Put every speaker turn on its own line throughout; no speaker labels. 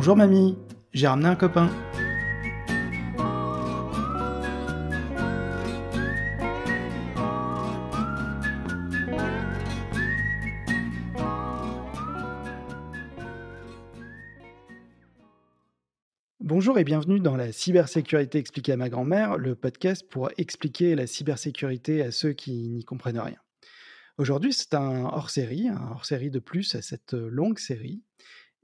Bonjour mamie, j'ai ramené un copain. Bonjour et bienvenue dans la cybersécurité expliquée à ma grand-mère, le podcast pour expliquer la cybersécurité à ceux qui n'y comprennent rien. Aujourd'hui, c'est un hors-série, un hors-série de plus à cette longue série.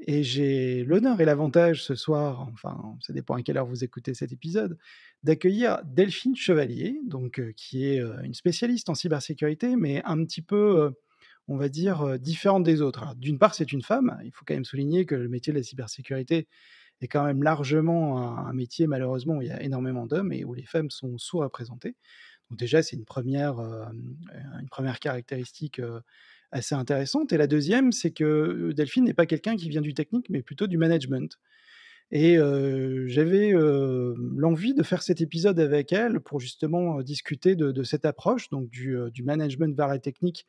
Et j'ai l'honneur et l'avantage ce soir, enfin, ça dépend à quelle heure vous écoutez cet épisode, d'accueillir Delphine Chevalier, donc, qui est une spécialiste en cybersécurité, mais un petit peu, on va dire, différente des autres. D'une part, c'est une femme. Il faut quand même souligner que le métier de la cybersécurité est quand même largement un, métier, malheureusement, où il y a énormément d'hommes et où les femmes sont sous-représentées. Donc déjà, c'est une première, une première caractéristique assez intéressante. Et la deuxième, c'est que Delphine n'est pas quelqu'un qui vient du technique, mais plutôt du management. Et j'avais l'envie de faire cet épisode avec elle pour justement discuter de, cette approche, donc du, management vers la technique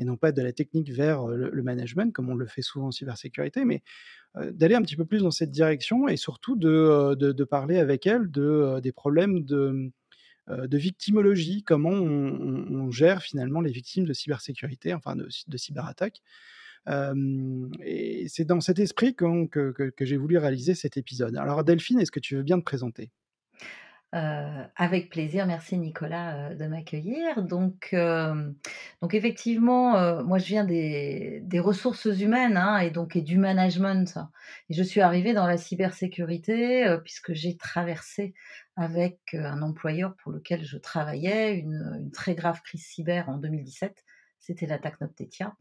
et non pas de la technique vers le, management, comme on le fait souvent en cybersécurité, mais d'aller un petit peu plus dans cette direction et surtout de, de parler avec elle de, des problèmes de, de victimologie, comment on, gère finalement les victimes de cybersécurité, enfin de, de cyberattaques. et c'est dans cet esprit que j'ai voulu réaliser cet épisode. Alors Delphine, est-ce que tu veux bien te présenter?
Avec plaisir, merci Nicolas de m'accueillir. Donc, donc effectivement, moi je viens des, ressources humaines hein, et donc et du management. Et je suis arrivée dans la cybersécurité puisque j'ai traversé avec un employeur pour lequel je travaillais une, très grave crise cyber en 2017. C'était l'attaque Noctetia.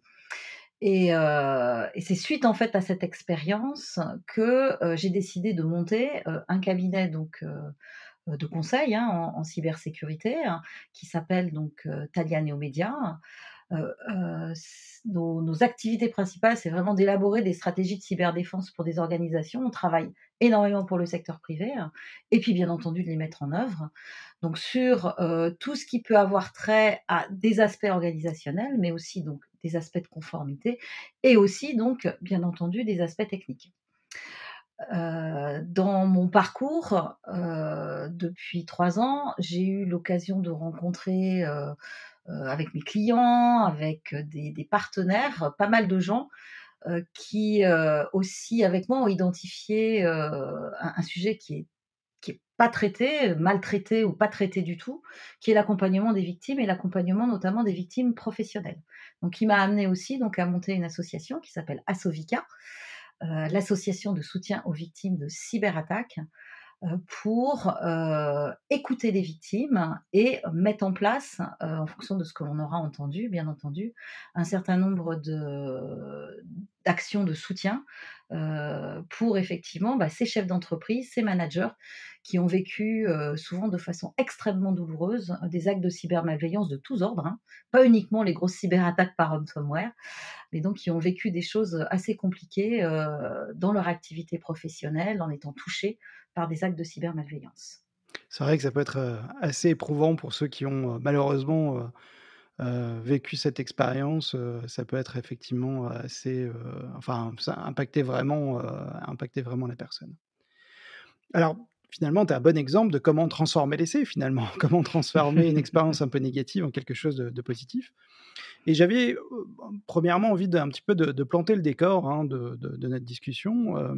Et, et c'est suite en fait à cette expérience que j'ai décidé de monter un cabinet donc de conseil hein, en, cybersécurité hein, qui s'appelle donc euh, Talia Neomedia. Euh, euh, nos, activités principales, c'est vraiment d'élaborer des stratégies de cyberdéfense pour des organisations. On travaille énormément pour le secteur privé hein, et puis bien entendu de les mettre en œuvre. Donc sur tout ce qui peut avoir trait à des aspects organisationnels, mais aussi donc des aspects de conformité et aussi donc bien entendu des aspects techniques. Euh, dans mon parcours, euh, depuis trois ans, j'ai eu l'occasion de rencontrer euh, avec mes clients, avec des, partenaires, pas mal de gens qui aussi avec moi ont identifié un, sujet qui est qui est pas traité, maltraité ou pas traité du tout, qui est l'accompagnement des victimes et l'accompagnement notamment des victimes professionnelles. Donc, il m'a amené aussi donc à monter une association qui s'appelle Asovica, l'association de soutien aux victimes de cyberattaques. euh, pour euh, écouter les victimes et mettre en place, en fonction de ce que l'on aura entendu, bien entendu, un certain nombre d'actions de soutien pour effectivement bah, ces chefs d'entreprise, ces managers qui ont vécu souvent de façon extrêmement douloureuse des actes de cybermalveillance de tous ordres, hein. pas uniquement les grosses cyberattaques par ransomware, mais donc qui ont vécu des choses assez compliquées dans leur activité professionnelle en étant touchés par des actes de cybermalveillance.
C'est vrai que ça peut être assez éprouvant pour ceux qui ont malheureusement vécu cette expérience. ça peut être effectivement assez, enfin, ça impacter vraiment, impacter vraiment la personne. Alors, finalement, tu es un bon exemple de comment transformer l'essai, finalement, comment transformer une expérience un peu négative en quelque chose de, positif. Et j'avais euh, premièrement envie d'un petit peu de, planter le décor hein, de, notre discussion, euh, euh,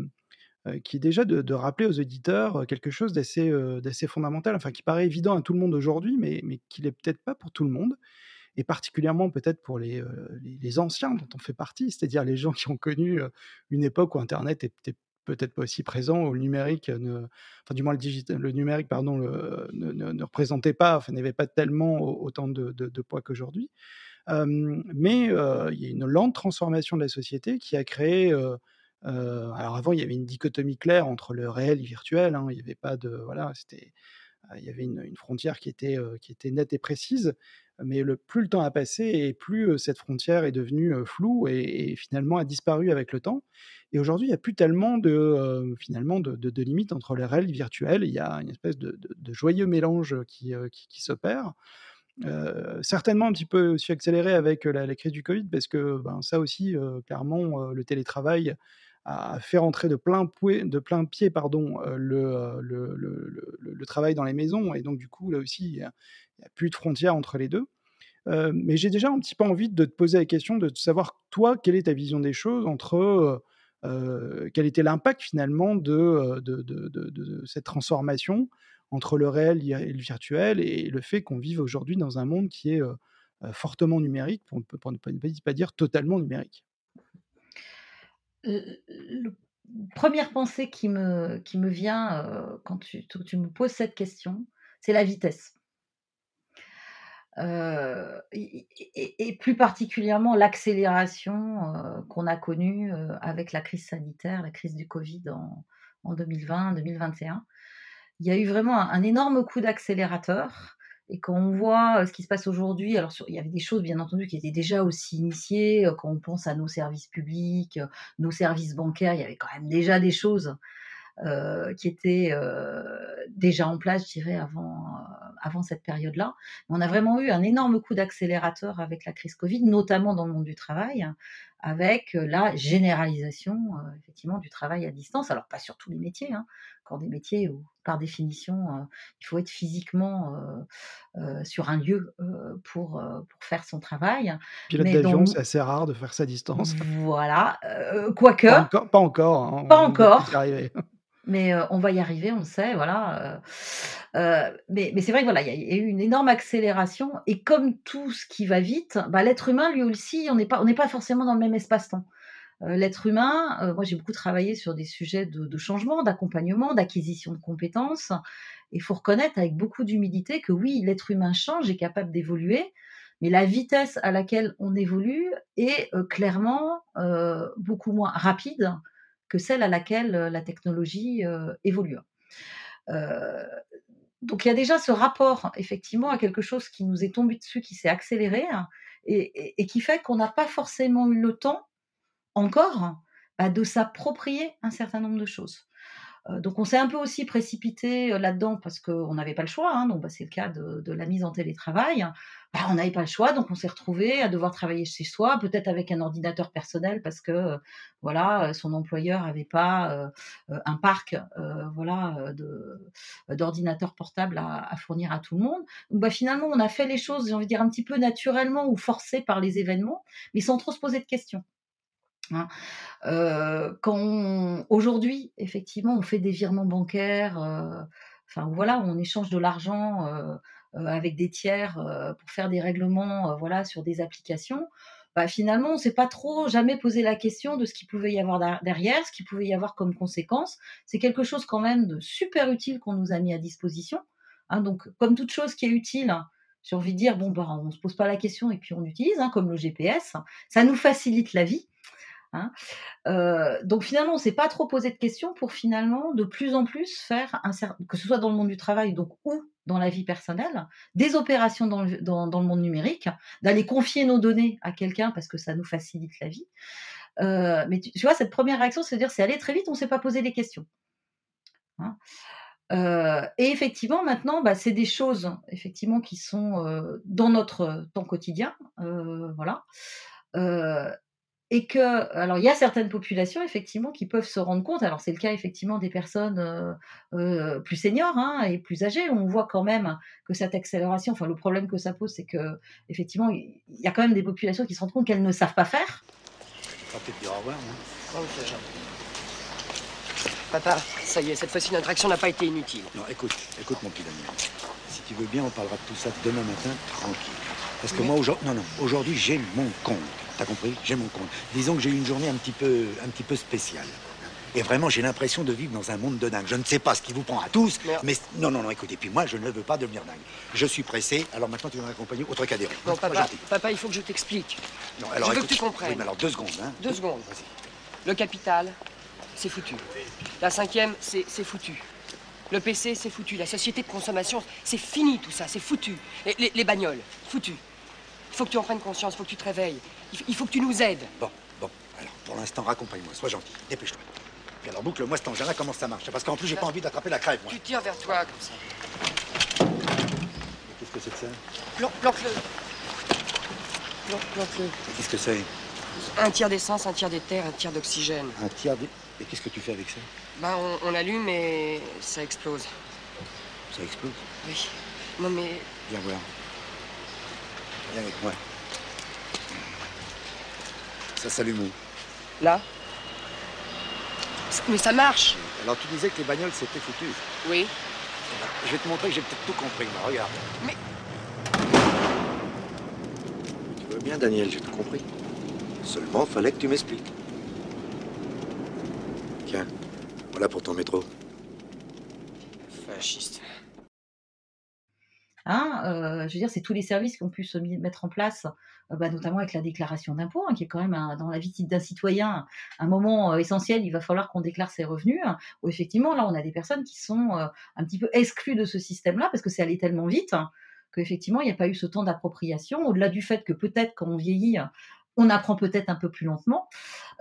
qui est déjà de, rappeler aux auditeurs quelque chose d'assez fondamental, enfin qui paraît évident à tout le monde aujourd'hui, mais, mais qui l'est peut-être pas pour tout le monde, et particulièrement peut-être pour les, les, anciens dont on fait partie, c'est-à-dire les gens qui ont connu une époque où Internet était peut-être pas aussi présent, où le numérique, ne, enfin du moins le, digital, le numérique pardon, ne, représentait pas, enfin n'avait pas tellement autant de, poids qu'aujourd'hui. mais il y a une lente transformation de la société qui a créé alors avant, il y avait une dichotomie claire entre le réel et le virtuel. Hein, il n'y avait pas de voilà, c'était il y avait une, frontière qui était qui était nette et précise. Mais le, plus le temps a passé et plus cette frontière est devenue floue et, finalement a disparu avec le temps. Et aujourd'hui, il n'y a plus tellement de, finalement de, limites entre les réels et le virtuel. Il y a une espèce de, joyeux mélange qui, qui, s'opère. certainement un petit peu aussi accéléré avec la, crise du Covid, parce que ben, ça aussi, clairement, le télétravail a fait rentrer de plein, de plein pied pardon, le, le, le, travail dans les maisons. Et donc, du coup, là aussi, il n'y a, plus de frontières entre les deux. mais j'ai déjà un petit peu envie de te poser la question de savoir, toi, quelle est ta vision des choses entre quel était l'impact finalement de, cette transformation entre le réel et le virtuel et le fait qu'on vive aujourd'hui dans un monde qui est fortement numérique, pour, ne pas dire totalement numérique?
La première pensée qui me, qui me vient quand tu, tu, me poses cette question, c'est la vitesse. et, plus particulièrement l'accélération qu'on a connue avec la crise sanitaire, la crise du Covid en, en 2020-2021 il y a eu vraiment un, énorme coup d'accélérateur. Et quand on voit ce qui se passe aujourd'hui, alors il y avait des choses bien entendu qui étaient déjà aussi initiées. Quand on pense à nos services publics, nos services bancaires, il y avait quand même déjà des choses euh, qui étaient euh, déjà en place, je dirais, avant, euh, avant cette période-là. On a vraiment eu un énorme coup d'accélérateur avec la crise Covid, notamment dans le monde du travail, avec la généralisation effectivement du travail à distance. Alors pas sur tous les métiers, hein, quand des métiers où par définition il faut être physiquement sur un lieu pour, pour faire son travail.
Pilote d'avion, c'est assez rare de faire à distance.
Voilà, quoique.
Pas encore. Pas encore.
Hein, pas encore. mais on va y arriver, on le sait, voilà. mais, mais c'est vrai que voilà, il y, a eu une énorme accélération, et comme tout ce qui va vite, bah, l'être humain, lui aussi, on n'est pas, on n'est pas forcément dans le même espace-temps. L'être humain, moi j'ai beaucoup travaillé sur des sujets de, de changement, d'accompagnement, d'acquisition de compétences. Il faut reconnaître avec beaucoup d'humilité que oui, l'être humain change, est capable d'évoluer, mais la vitesse à laquelle on évolue est clairement beaucoup moins rapide que celle à laquelle la technologie évolue. donc il y a déjà ce rapport effectivement à quelque chose qui nous est tombé dessus, qui s'est accéléré hein, et, qui fait qu'on n'a pas forcément eu le temps encore bah, de s'approprier un certain nombre de choses. donc on s'est un peu aussi précipité là-dedans parce qu'on n'avait pas le choix. Hein, donc bah, c'est le cas de, la mise en télétravail. Bah, on n'avait pas le choix, donc on s'est retrouvé à devoir travailler chez soi, peut-être avec un ordinateur personnel parce que voilà, son employeur n'avait pas un parc voilà d'ordinateurs portables à, fournir à tout le monde. Finalement, on a fait les choses, j'ai envie de dire un petit peu naturellement ou forcé par les événements, mais sans trop se poser de questions. Hein. quand aujourd'hui, effectivement, on fait des virements bancaires, enfin voilà, on échange de l'argent avec des tiers pour faire des règlements voilà, sur des applications, bah, finalement, on ne s'est pas trop jamais posé la question de ce qu'il pouvait y avoir derrière, ce qu'il pouvait y avoir comme conséquence. C'est quelque chose quand même de super utile qu'on nous a mis à disposition. Hein. donc, comme toute chose qui est utile, j'ai envie de dire, bon, bah, on ne se pose pas la question et puis on utilise, hein, comme le GPS. Ça nous facilite la vie. Hein. donc finalement, on s'est pas trop posé de questions pour finalement de plus en plus faire que ce soit dans le monde du travail donc ou dans la vie personnelle, des opérations dans le, monde numérique, d'aller confier nos données à quelqu'un parce que ça nous facilite la vie. mais tu, vois, cette première réaction, c'est de dire c'est aller très vite, on ne s'est pas posé les questions. Hein. et effectivement, maintenant, bah, c'est des choses effectivement qui sont dans notre temps quotidien, voilà et que, alors il y a certaines populations effectivement qui peuvent se rendre compte, alors c'est le cas effectivement des personnes euh, euh, plus seniors hein, et plus âgées, on voit quand même que cette accélération, enfin le problème que ça pose, c'est que effectivement il y a quand même des populations qui se rendent compte qu'elles ne savent pas faire.
peut-être dire au revoir. Hein. Papa, ça y est, cette fois-ci notre action n'a pas été inutile.
Non, écoute, écoute mon petit Daniel. Si tu veux bien, on parlera de tout ça demain matin, tranquille. Parce que moi, aujourd'hui, non, non, aujourd'hui, j'ai mon compte. T'as compris? J'ai mon compte. Disons que j'ai eu une journée un petit peu, un petit peu spéciale. Et vraiment, j'ai l'impression de vivre dans un monde de dingue. Je ne sais pas ce qui vous prend à tous, mais non, non, non, écoutez, puis moi, je ne veux pas devenir dingue. Je suis pressé, alors maintenant, tu vas m'accompagner au Trocadéro.
Non, papa, papa, il faut que je t'explique. Non, alors, je veux que tu comprennes.
Oui, mais alors, deux secondes, hein.
Deux secondes. Le capital, c'est foutu. La cinquième, c'est foutu. Le PC, c'est foutu. La société de consommation, c'est fini tout ça, c'est foutu. Et les, les bagnoles, foutu. Il faut que tu en prennes conscience, il faut que tu te réveilles. Il faut que tu nous aides.
Bon, bon. Alors, pour l'instant, raccompagne-moi. Sois gentil. Dépêche-toi. Puis alors, boucle-moi cet engin-là, comment ça marche? Parce qu'en plus, j'ai pas envie d'attraper la crève, moi.
Tu tires vers toi, comme ça.
Qu'est-ce que c'est que ça?
Planque-le. Planque-le.
Qu'est-ce que c'est?
Un tiers d'essence, un tiers d'éther, un tiers d'oxygène.
Un tiers des... Et qu'est-ce que tu fais avec ça?
Bah, on, on allume et ça explose.
Ça explose?
Oui. Non, mais
Viens voir. Viens avec moi. Ça s'allume où
là. Mais ça marche
Alors tu disais que les bagnoles c'était foutu.
Oui.
Je vais te montrer que j'ai peut-être tout compris. Bah, regarde.
Mais-
Tu veux bien, Daniel, j'ai tout compris. Seulement, fallait que tu m'expliques. Tiens, voilà pour ton métro.
Fasciste.
Hein, euh, je veux dire, c'est tous les services qui ont pu se mettre en place, euh, bah, notamment avec la déclaration d'impôt, hein, qui est quand même dans la vie d'un citoyen un moment euh, essentiel. Il va falloir qu'on déclare ses revenus. hein, effectivement, là, on a des personnes qui sont un petit peu exclues de ce système-là parce que c'est allé tellement vite hein, qu'effectivement, il n'y a pas eu ce temps d'appropriation. Au-delà du fait que peut-être quand on vieillit, on apprend peut-être un peu plus lentement.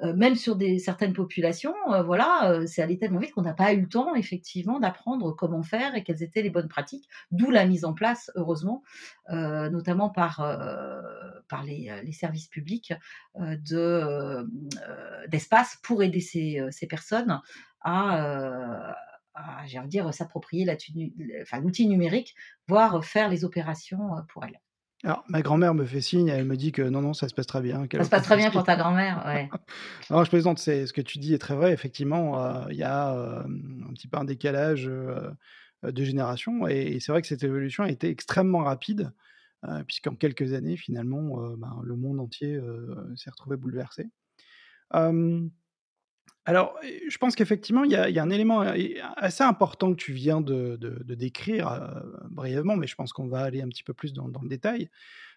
Euh, même sur certaines populations, euh, voilà, euh, c'est allé tellement vite qu'on n'a pas eu le temps, effectivement, d'apprendre comment faire et quelles étaient les bonnes pratiques. D'où la mise en place, heureusement, notamment par, les, services publics de, d'espace pour aider ces, personnes à, s'approprier l'outil numérique, voire faire les opérations pour elles.
Alors, ma grand-mère me fait signe, elle me dit que non, non, ça se passe très bien.
Ça se
pas
passe très bien pour ta grand-mère, ouais.
Non, je plaisante, c'est ce que tu dis est très vrai. Effectivement, euh, il y a euh, un petit peu un décalage euh, de génération, et, et c'est vrai que cette évolution a été extrêmement rapide, puisqu'en quelques années, finalement, ben, le monde entier s'est retrouvé bouleversé. Alors, je pense qu'effectivement, il y, a un élément euh, assez important que tu viens de, décrire euh, brièvement, mais je pense qu'on va aller un petit peu plus dans, le détail.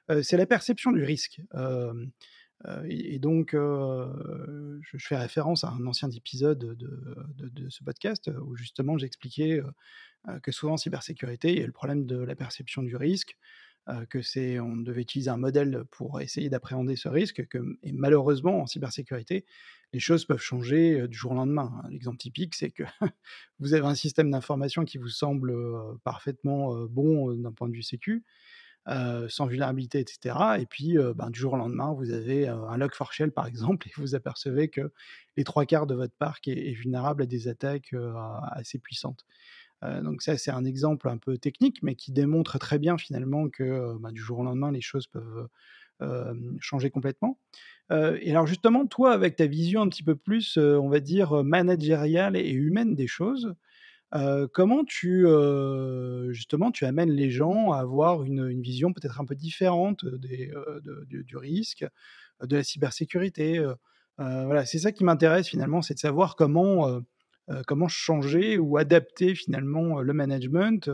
Euh, c'est la perception du risque. Et, donc, je, fais référence à un ancien épisode de, ce podcast où justement j'expliquais que souvent en cybersécurité, il y a le problème de la perception du risque, que c'est on devait utiliser un modèle pour essayer d'appréhender ce risque, que, et malheureusement en cybersécurité, les choses peuvent changer du jour au lendemain. hein. L'exemple typique, c'est que vous avez un système d'information qui vous semble parfaitement bon d'un point de vue sécu, sans vulnérabilité, etc. Et puis, ben, du jour au lendemain, vous avez un log4shell, par exemple, et vous apercevez que les trois quarts de votre parc est, vulnérable à des attaques assez puissantes. Donc ça, c'est un exemple un peu technique, mais qui démontre très bien finalement que ben, du jour au lendemain, les choses peuvent changer complètement. Et alors justement, toi, avec ta vision un petit peu plus, on va dire, managériale et humaine des choses, comment tu justement tu amènes les gens à avoir une, vision peut-être un peu différente des, de- du, du risque, de la cybersécurité Voilà, c'est ça qui m'intéresse finalement, c'est de savoir comment comment changer ou adapter finalement le management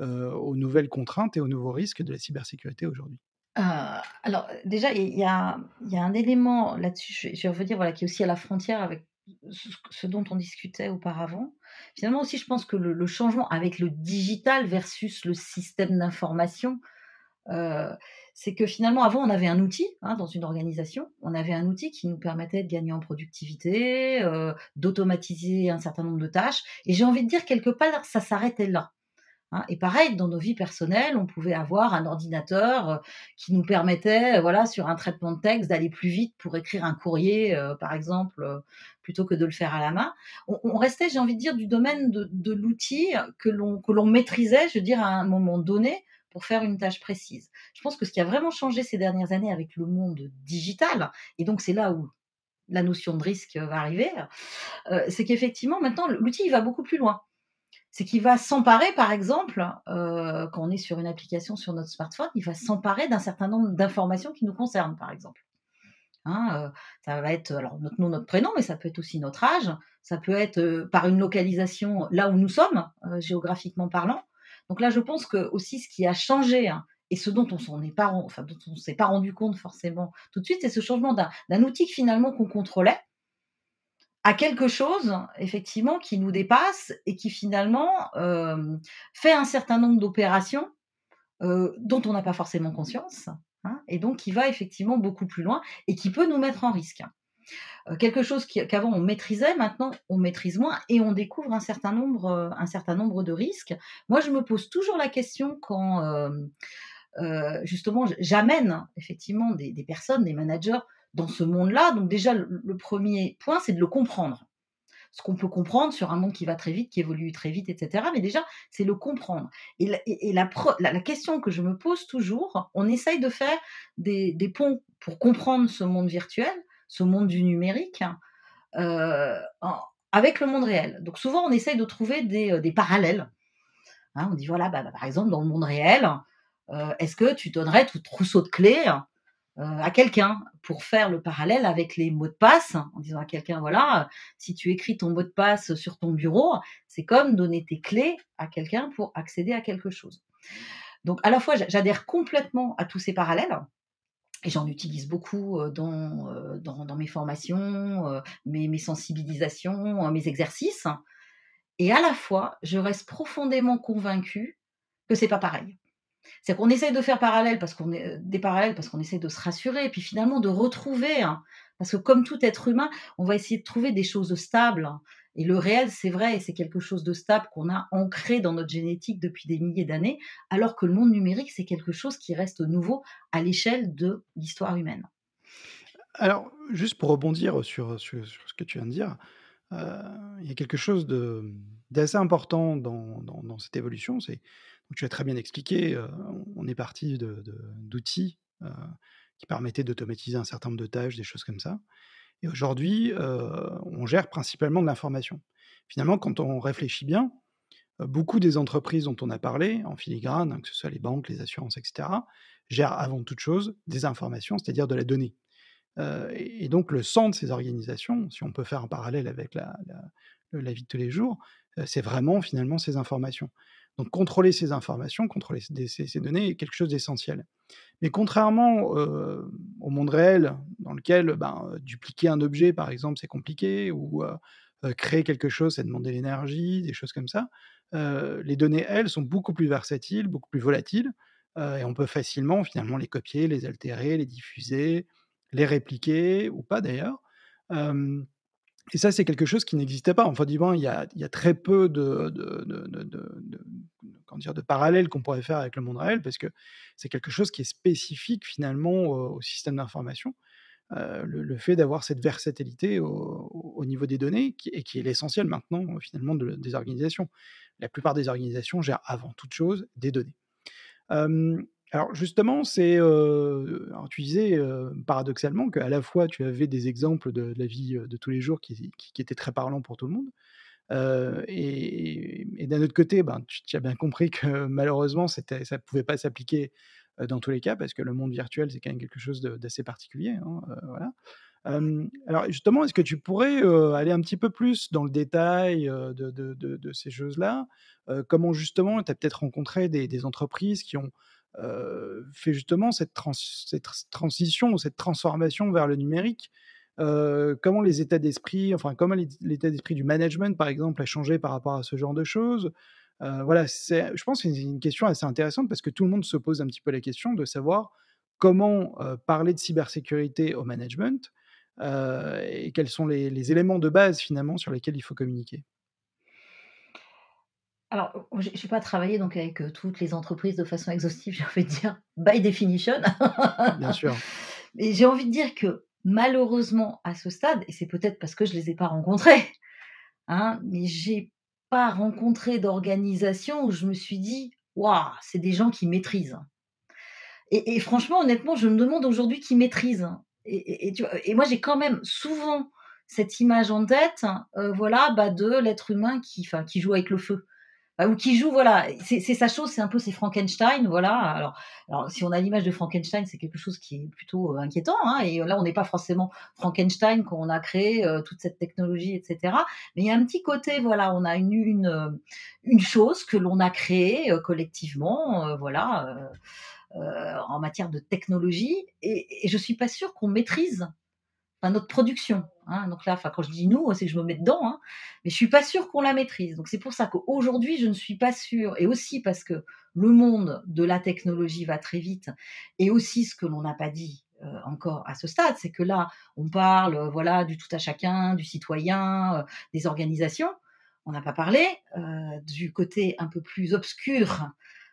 aux nouvelles contraintes et aux nouveaux risques de la cybersécurité aujourd'hui.
Euh, alors, déjà, il y a, un élément là-dessus, je, je vais revenir, voilà, qui est aussi à la frontière avec ce, dont on discutait auparavant. Finalement aussi, je pense que le, changement avec le digital versus le système d'information, euh, c'est que finalement, avant, on avait un outil hein, dans une organisation, on avait un outil qui nous permettait de gagner en productivité, euh, d'automatiser un certain nombre de tâches, et j'ai envie de dire, quelque part, ça s'arrêtait là. Hein, et pareil, dans nos vies personnelles, on pouvait avoir un ordinateur euh, qui nous permettait, euh, voilà, sur un traitement de texte, d'aller plus vite pour écrire un courrier, euh, par exemple, plutôt que de le faire à la main. On, restait, j'ai envie de dire, du domaine de, l'outil que l'on maîtrisait, je veux dire, à un moment donné, pour faire une tâche précise. Je pense que ce qui a vraiment changé ces dernières années avec le monde digital, et donc c'est là où la notion de risque va arriver, c'est qu'effectivement, maintenant, l'outil il va beaucoup plus loin c'est qu'il va s'emparer, par exemple, euh, quand on est sur une application sur notre smartphone, il va s'emparer d'un certain nombre d'informations qui nous concernent, par exemple. Hein, euh, ça va être alors notre nom, notre prénom, mais ça peut être aussi notre âge, ça peut être euh, par une localisation là où nous sommes, géographiquement parlant. Donc là, je pense que aussi ce qui a changé hein, et ce dont on s'en est pas, enfin s'est pas rendu compte forcément tout de suite, c'est ce changement d'un outil finalement qu'on contrôlait à quelque chose, effectivement, qui nous dépasse et qui finalement euh, fait un certain nombre d'opérations euh, dont on n'a pas forcément conscience, hein, et donc qui va effectivement beaucoup plus loin et qui peut nous mettre en risque. Euh, quelque chose qu'avant on maîtrisait, maintenant on maîtrise moins et on découvre un certain nombre, un certain nombre de risques. Moi, je me pose toujours la question quand justement j'amène effectivement des personnes, des managers dans ce monde-là. Donc déjà, le, premier point, c'est de le comprendre. Ce qu'on peut comprendre sur un monde qui va très vite, qui évolue très vite, etc. Mais déjà, c'est le comprendre. Et, la, question que je me pose toujours, on essaye de faire des, ponts pour comprendre ce monde virtuel, ce monde du numérique, euh, avec le monde réel. Donc souvent, on essaye de trouver des, euh, parallèles. Hein, on dit voilà, bah, bah, par exemple, dans le monde réel, euh, est-ce que tu donnerais tout trousseau de clés à quelqu'un pour faire le parallèle avec les mots de passe, en disant à quelqu'un, voilà, si tu écris ton mot de passe sur ton bureau, c'est comme donner tes clés à quelqu'un pour accéder à quelque chose. Donc à la fois, j'adhère complètement à tous ces parallèles, et j'en utilise beaucoup euh, dans, euh, dans, dans mes formations, mes, mes sensibilisations, mes exercices, et à la fois, je reste profondément convaincue que c'est pas pareil. C'est qu'on essaye de faire est, des parallèles parce qu'on essaie de se rassurer, et puis finalement de retrouver, hein, parce que comme tout être humain, on va essayer de trouver des choses stables. Et le réel, c'est vrai, c'est quelque chose de stable qu'on a ancré dans notre génétique depuis des milliers d'années, alors que le monde numérique, c'est quelque chose qui reste nouveau à l'échelle de l'histoire humaine.
Alors, juste pour rebondir sur, ce que tu viens de dire, euh, il y a quelque chose d'assez important dans, dans, cette évolution, c'est tu as très bien expliqué, on est parti d'outils qui permettaient d'automatiser un certain nombre de tâches, des choses comme ça. Et aujourd'hui, on gère principalement de l'information. Finalement, quand on réfléchit bien, beaucoup des entreprises dont on a parlé, en filigrane, hein, que ce soit les banques, les assurances, etc., gèrent avant toute chose des informations, c'est-à-dire de la donnée. et, donc le centre de ces organisations, si on peut faire un parallèle avec la vie de tous les jours, c'est vraiment finalement ces informations. Donc contrôler ces informations, contrôler ces, données est quelque chose d'essentiel. Mais contrairement au monde réel, dans lequel ben, dupliquer un objet, par exemple, c'est compliqué, ou créer quelque chose, c'est demander l'énergie, des choses comme ça, les données, elles, sont beaucoup plus versatiles, beaucoup plus volatiles, et on peut facilement, finalement, les copier, les altérer, les diffuser, les répliquer, ou pas d'ailleurs. Et ça, c'est quelque chose qui n'existait pas. Enfin, y a, il y a très peu de, de, dire, de parallèles qu'on pourrait faire avec le monde réel, parce que c'est quelque chose qui est spécifique finalement au, système d'information. Euh, le, fait d'avoir cette versatilité au, au, niveau des données, et qui est l'essentiel maintenant finalement des organisations. La plupart des organisations gèrent avant toute chose des données. Alors justement, c'est, tu disais paradoxalement qu'à la fois tu avais des exemples de, la vie de tous les jours qui, étaient très parlants pour tout le monde, et, d'un autre côté, ben, tu, as bien compris que malheureusement ça ne pouvait pas s'appliquer dans tous les cas parce que le monde virtuel c'est quand même quelque chose d'assez particulier. Hein, voilà. alors justement, est-ce que tu pourrais aller un petit peu plus dans le détail de, ces choses-là Comment justement, tu as peut-être rencontré des entreprises qui ont fait justement cette, transition, cette transformation vers le numérique Comment les états d'esprit, enfin comment l'état d'esprit du management par exemple a changé par rapport à ce genre de choses? Voilà, je pense que c'est une question assez intéressante parce que tout le monde se pose un petit peu la question de savoir comment parler de cybersécurité au management et quels sont les éléments de base finalement sur lesquels il faut communiquer.
Alors, je n'ai pas travaillé donc avec toutes les entreprises de façon exhaustive, j'ai envie de dire by definition.
Bien sûr.
Mais j'ai envie de dire que malheureusement, à ce stade, et c'est peut-être parce que je ne les ai pas rencontrés, hein, mais j'ai pas rencontré d'organisation où je me suis dit, waouh, c'est des gens qui maîtrisent. Et, franchement, honnêtement, je me demande aujourd'hui qui maîtrisent. Et, et, moi, j'ai quand même souvent cette image en tête, voilà, bah, de l'être humain qui, qui joue avec le feu. Bah, ou qui joue, voilà, c'est sa chose, c'est un peu c'est Frankenstein, voilà. Alors, alors si on a l'image de Frankenstein, c'est quelque chose qui est plutôt euh, inquiétant, hein, et là on n'est pas forcément Frankenstein quand on a créé euh, toute cette technologie, etc. Mais il y a un petit côté, voilà, on a une une, euh, une chose que l'on a créée collectivement, voilà, en matière de technologie, et, et je suis pas sûre qu'on maîtrise notre production. Hein. Donc là, quand je dis nous, c'est que je me mets dedans, hein. mais je suis pas sûre qu'on la maîtrise. Donc c'est pour ça qu'aujourd'hui, je ne suis pas sûre, et aussi parce que le monde de la technologie va très vite, et aussi ce que l'on n'a pas dit euh, encore à ce stade, c'est que là, on parle, euh, voilà, du tout à chacun, du citoyen, euh, des organisations. On n'a pas parlé du côté un peu plus obscur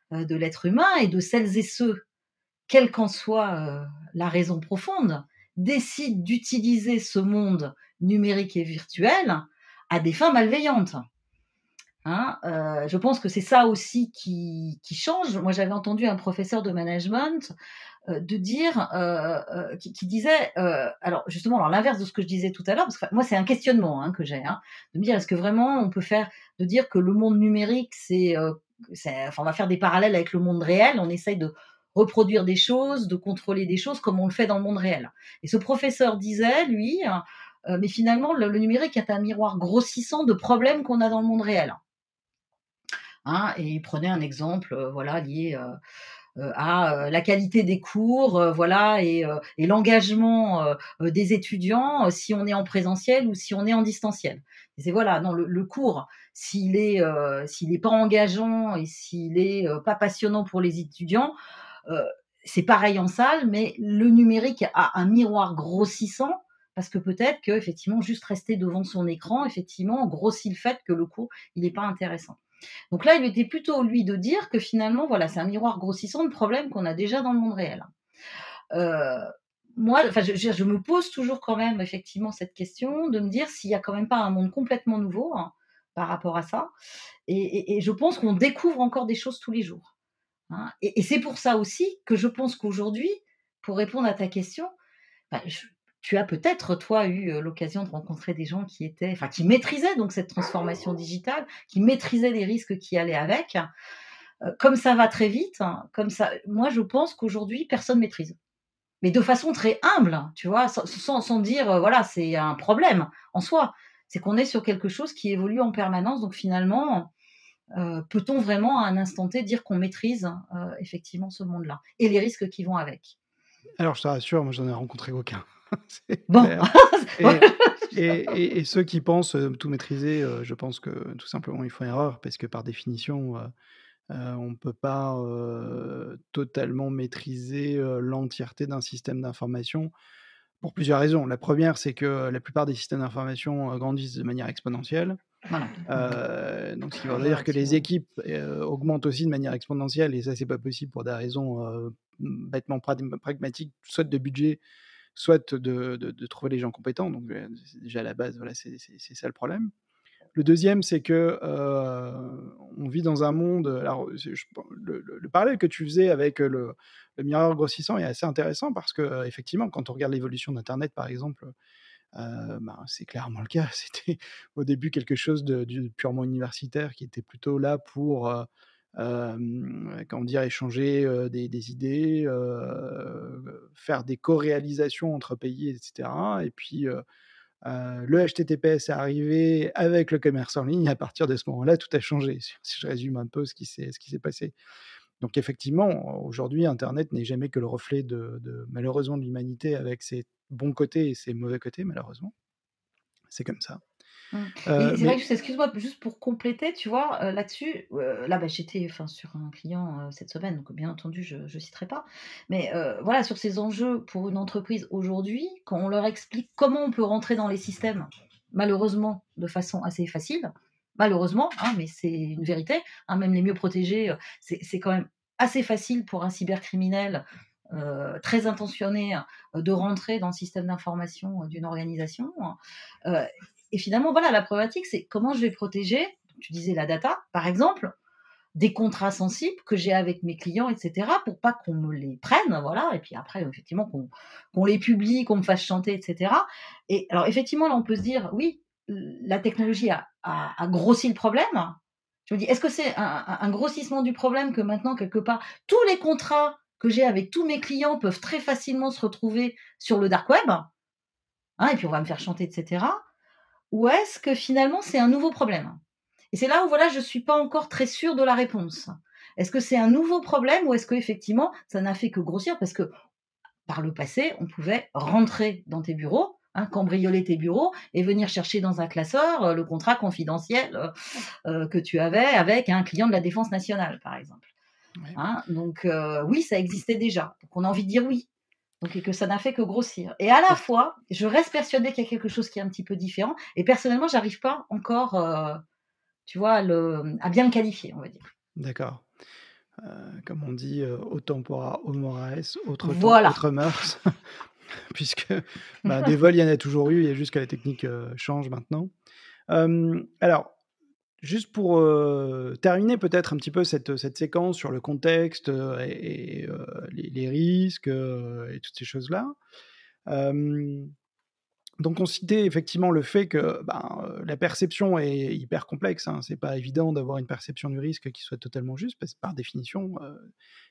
de l'être humain et de celles et ceux, quelle qu'en soit la raison profonde, décide d'utiliser ce monde numérique et virtuel à des fins malveillantes. Hein, euh, je pense que c'est ça aussi qui, change. Moi, j'avais entendu un professeur de management euh, de dire, euh, qui, disait, alors justement, alors l'inverse de ce que je disais tout à l'heure, parce que moi, c'est un questionnement hein, que j'ai, hein, de me dire, est-ce que vraiment on peut faire, de dire que le monde numérique, c'est, on va faire des parallèles avec le monde réel, on essaye de reproduire des choses, de contrôler des choses comme on le fait dans le monde réel. Et ce professeur disait, lui, mais finalement, le, numérique est un miroir grossissant de problèmes qu'on a dans le monde réel. Hein, et il prenait un exemple euh, voilà, lié euh, euh, à la qualité des cours, voilà, et, l'engagement des étudiants si on est en présentiel ou si on est en distanciel. c'est voilà, non, le, cours, s'il est n'est pas engageant et s'il est pas passionnant pour les étudiants, c'est pareil en salle, mais le numérique a un miroir grossissant parce que peut-être que effectivement juste rester devant son écran, effectivement, grossit le fait que le cours il n'est pas intéressant. Donc là, il était plutôt lui de dire que finalement, voilà, c'est un miroir grossissant de problèmes qu'on a déjà dans le monde réel. Euh, moi, enfin, je, me pose toujours quand même effectivement cette question de me dire s'il n'y a quand même pas un monde complètement nouveau hein, par rapport à ça. Et, je pense qu'on découvre encore des choses tous les jours. Hein. Et, c'est pour ça aussi que je pense qu'aujourd'hui, pour répondre à ta question, bah, tu as peut-être, toi, eu l'occasion de rencontrer des gens qui étaient, enfin, qui maîtrisaient donc cette transformation digitale, qui maîtrisaient les risques qui allaient avec. comme ça va très vite, hein, comme ça, moi, je pense qu'aujourd'hui, personne maîtrise. Mais de façon très humble, tu vois, sans, sans dire, voilà, c'est un problème en soi. C'est qu'on est sur quelque chose qui évolue en permanence. Donc finalement, peut-on vraiment à un instant T dire qu'on maîtrise effectivement ce monde-là et les risques qui vont avec?
Alors, je te rassure, moi, j'en ai rencontré aucun.
Bon.
et, ceux qui pensent euh, tout maîtriser, euh, je pense que tout simplement ils font erreur parce que par définition, euh, on ne peut pas totalement maîtriser l'entièreté d'un système d'information pour plusieurs raisons. La première, c'est que la plupart des systèmes d'information grandissent de manière exponentielle. Donc, ce qui veut dire que les équipes augmentent aussi de manière exponentielle, et ça, c'est pas possible pour des raisons bêtement pragmatiques, soit de budget, soit de, trouver les gens compétents. Donc, déjà à la base, voilà, c'est ça le problème. Le deuxième, c'est que on vit dans un monde. Alors, le, parallèle que tu faisais avec le, miroir grossissant est assez intéressant parce que, effectivement, quand on regarde l'évolution d'Internet, par exemple, bah, c'est clairement le cas. C'était au début quelque chose de, purement universitaire qui était plutôt là pour comment dire, échanger des, idées, faire des co-réalisations entre pays, etc. Et puis, le HTTPS est arrivé avec le commerce en ligne. À partir de ce moment-là, tout a changé, si je résume un peu ce qui s'est passé. Donc effectivement, aujourd'hui, Internet n'est jamais que le reflet de, de malheureusement de l'humanité avec ses bons côtés et ses mauvais côtés, malheureusement. C'est comme ça.
Mmh. Euh, que, excuse-moi, juste pour compléter, tu vois, euh, là-dessus, euh, là, bah, j'étais sur un client cette semaine, donc bien entendu, je ne citerai pas. Mais voilà, sur ces enjeux pour une entreprise aujourd'hui, quand on leur explique comment on peut rentrer dans les systèmes, malheureusement, de façon assez facile, malheureusement, hein, mais c'est une vérité, hein, même les mieux protégés, c'est quand même assez facile pour un cybercriminel très intentionné de rentrer dans le système d'information d'une organisation. Euh, et finalement, voilà, la problématique, c'est comment je vais protéger, tu disais la data, par exemple, des contrats sensibles que j'ai avec mes clients, etc., pour pas qu'on me les prenne, voilà, et puis après, effectivement, qu'on les publie, qu'on me fasse chanter, etc. Et alors, effectivement, là, on peut se dire, oui, la technologie a, a, grossi le problème. Je me dis, est-ce que c'est un, grossissement du problème que maintenant, quelque part, tous les contrats que j'ai avec tous mes clients peuvent très facilement se retrouver sur le dark web, hein, et puis on va me faire chanter, etc ou est-ce que finalement c'est un nouveau problème? Et c'est là où voilà, je ne suis pas encore très sûre de la réponse. Est-ce que c'est un nouveau problème ou est-ce que effectivement ça n'a fait que grossir parce que par le passé on pouvait rentrer dans tes bureaux, hein, cambrioler tes bureaux et venir chercher dans un classeur euh, le contrat confidentiel euh, euh, que tu avais avec un client de la défense nationale par exemple. Hein, donc oui, ça existait déjà. Donc on a envie de dire oui. Donc, et que ça n'a fait que grossir. Et à la fois, je reste persuadée qu'il y a quelque chose qui est un petit peu différent. Et personnellement, j'arrive pas encore, tu vois, à, le, à, bien le qualifier, on va dire.
D'accord. Euh, comme on dit, euh, autant pour homo autre, voilà. autre mœurs. puisque bah, des vols, il y en a toujours eu, il y a juste que la technique change maintenant. alors, Juste pour terminer peut-être un petit peu cette, cette, séquence sur le contexte et, les, risques et toutes ces choses-là. donc on citait effectivement le fait que ben, la perception est hyper complexe. Hein. C'est pas évident d'avoir une perception du risque qui soit totalement juste parce que par définition,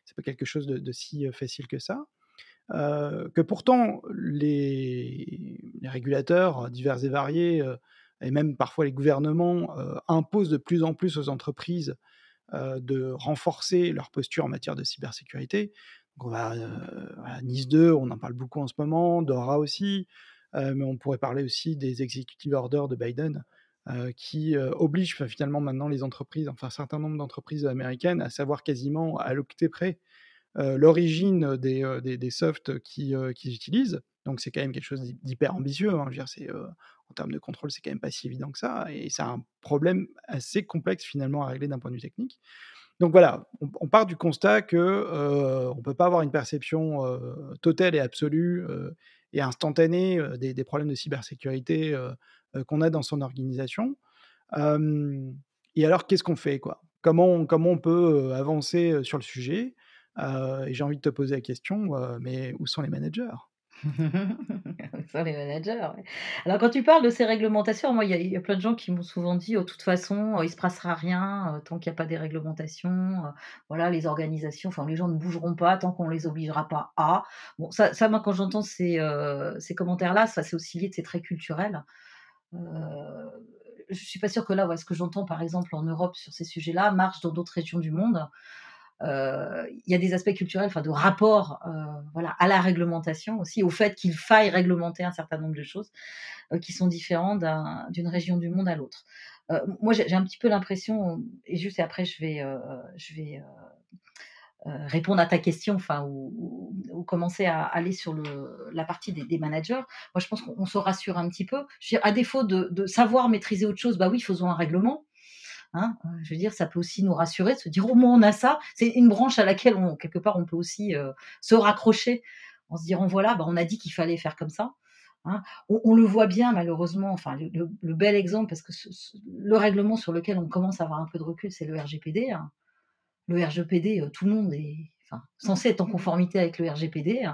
c'est pas quelque chose de, si facile que ça. Que pourtant les, régulateurs divers et variés et même parfois les gouvernements imposent de plus en plus aux entreprises de renforcer leur posture en matière de cybersécurité. On à Nice 2, on en parle beaucoup en ce moment, Dora aussi, mais on pourrait parler aussi des executive orders de Biden qui obligent finalement maintenant les entreprises, enfin un certain nombre d'entreprises américaines, à savoir quasiment à l'octet près l'origine des, des, softs qu'ils utilisent. Donc c'est quand même quelque chose d'hyper ambitieux. Hein. Je en termes de contrôle, c'est quand même pas si évident que ça. Et c'est un problème assez complexe finalement à régler d'un point de vue technique. Donc voilà, on, part du constat que euh, on peut pas avoir une perception euh, totale et absolue euh, et instantanée euh, des, des, problèmes de cybersécurité qu'on a dans son organisation. et alors, qu'est-ce qu'on fait quoi? Comment, comment on peut avancer sur le sujet? Et j'ai envie de te poser la question, mais où sont les managers?
Sont les managers. Alors, quand tu parles de ces réglementations, moi, il y, a plein de gens qui m'ont souvent dit, oh, de toute façon, il il se passera rien euh, tant qu'il n'y a pas des réglementations. Euh, voilà, les organisations, enfin, les gens ne bougeront pas tant qu'on les obligera pas à. Bon, ça, moi, quand j'entends ces, euh, commentaires-là, ça, c'est aussi lié, c'est très culturel. je suis pas sûre que là, ce que j'entends, par exemple, en Europe sur ces sujets-là, marche dans d'autres régions du monde. Euh, il y a des aspects culturels, enfin de rapport, euh, voilà, à la réglementation aussi, au fait qu'il faille réglementer un certain nombre de choses euh, qui sont différentes d'une région du monde à l'autre. moi, j'ai un petit peu l'impression, et juste après, je vais, je vais répondre à ta question, enfin, ou, commencer à aller sur le, la partie des, managers. Moi, je pense qu'on se rassure un petit peu. Je veux dire, à défaut de, de, savoir maîtriser autre chose, bah oui, faisons un règlement. Hein, euh, je veux dire, ça peut aussi nous rassurer de se dire au moins on a ça. C'est une branche à laquelle on, quelque part on peut aussi euh, se raccrocher en se disant voilà, bah, on a dit qu'il fallait faire comme ça. Hein. On, le voit bien malheureusement. Enfin, le, bel exemple parce que le règlement sur lequel on commence à avoir un peu de recul, c'est le RGPD. Hein. Le RGPD, euh, tout le monde est censé être en conformité avec le RGPD.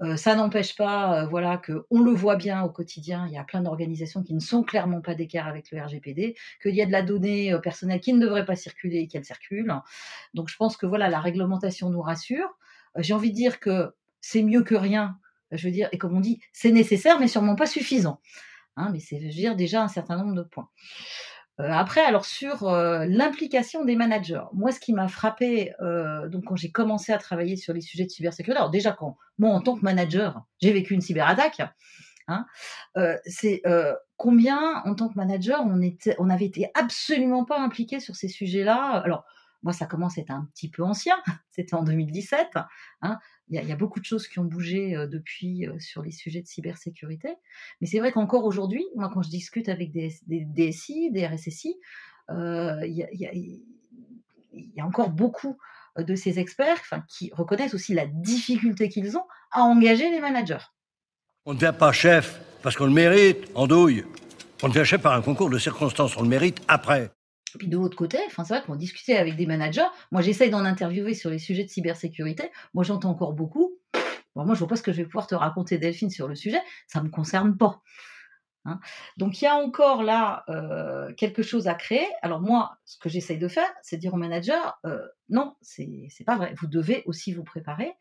Euh, ça n'empêche pas, euh, voilà, que on le voit bien au quotidien. Il y a plein d'organisations qui ne sont clairement pas d'écart avec le RGPD, qu'il y a de la donnée euh, personnelle qui ne devrait pas circuler et qu'elle circule. Donc, je pense que voilà, la réglementation nous rassure. J'ai envie de dire que c'est mieux que rien. Je veux dire, et comme on dit, c'est nécessaire, mais sûrement pas suffisant. Hein, mais c'est, je veux dire, déjà un certain nombre de points. Euh, après, alors sur euh, l'implication des managers, moi, ce qui m'a frappé, euh, donc quand j'ai commencé à travailler sur les sujets de cybersécurité, alors déjà quand moi, en tant que manager, j'ai vécu une cyberattaque, hein, c'est combien, en tant que manager, on était, on avait été absolument pas impliqué sur ces sujets-là? Alors moi, ça commence à être un petit peu ancien, c'était en 2017. Hein, il y, a beaucoup de choses qui ont bougé depuis sur les sujets de cybersécurité. Mais c'est vrai qu'encore aujourd'hui, moi, quand je discute avec des, DSI, des RSSI, il y, a encore beaucoup de ces experts qui reconnaissent aussi la difficulté qu'ils ont à engager les managers.
On ne devient pas chef parce qu'on le mérite, en douille. On devient chef par un concours de circonstances, on le mérite après.
Puis de l'autre côté, enfin, c'est vrai qu'on discutait avec des managers. Moi, j'essaye d'en interviewer sur les sujets de cybersécurité. Moi, j'entends encore beaucoup. moi, je vois pas ce que je vais pouvoir te raconter, Delphine, sur le sujet. Ça me concerne pas. Hein. Donc, il y a encore là euh, quelque chose à créer. Alors, moi, ce que j'essaye de faire, c'est dire aux managers euh, non, c'est pas vrai. Vous devez aussi vous préparer.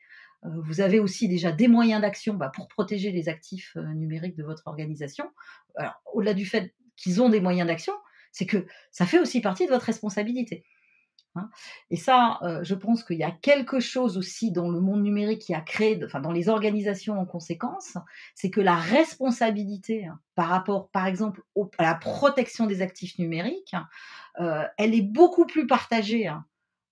Euh, vous avez aussi déjà des moyens d'action bah, pour protéger les actifs numériques de votre organisation. Alors, au-delà du fait qu'ils ont des moyens d'action, c'est que ça fait aussi partie de votre responsabilité. Hein. Et ça, euh, je pense qu'il y a quelque chose aussi dans le monde numérique qui a créé, enfin dans les organisations en conséquence, c'est que la responsabilité hein, par rapport, par exemple, à la protection des actifs numériques, euh, elle est beaucoup plus partagée hein,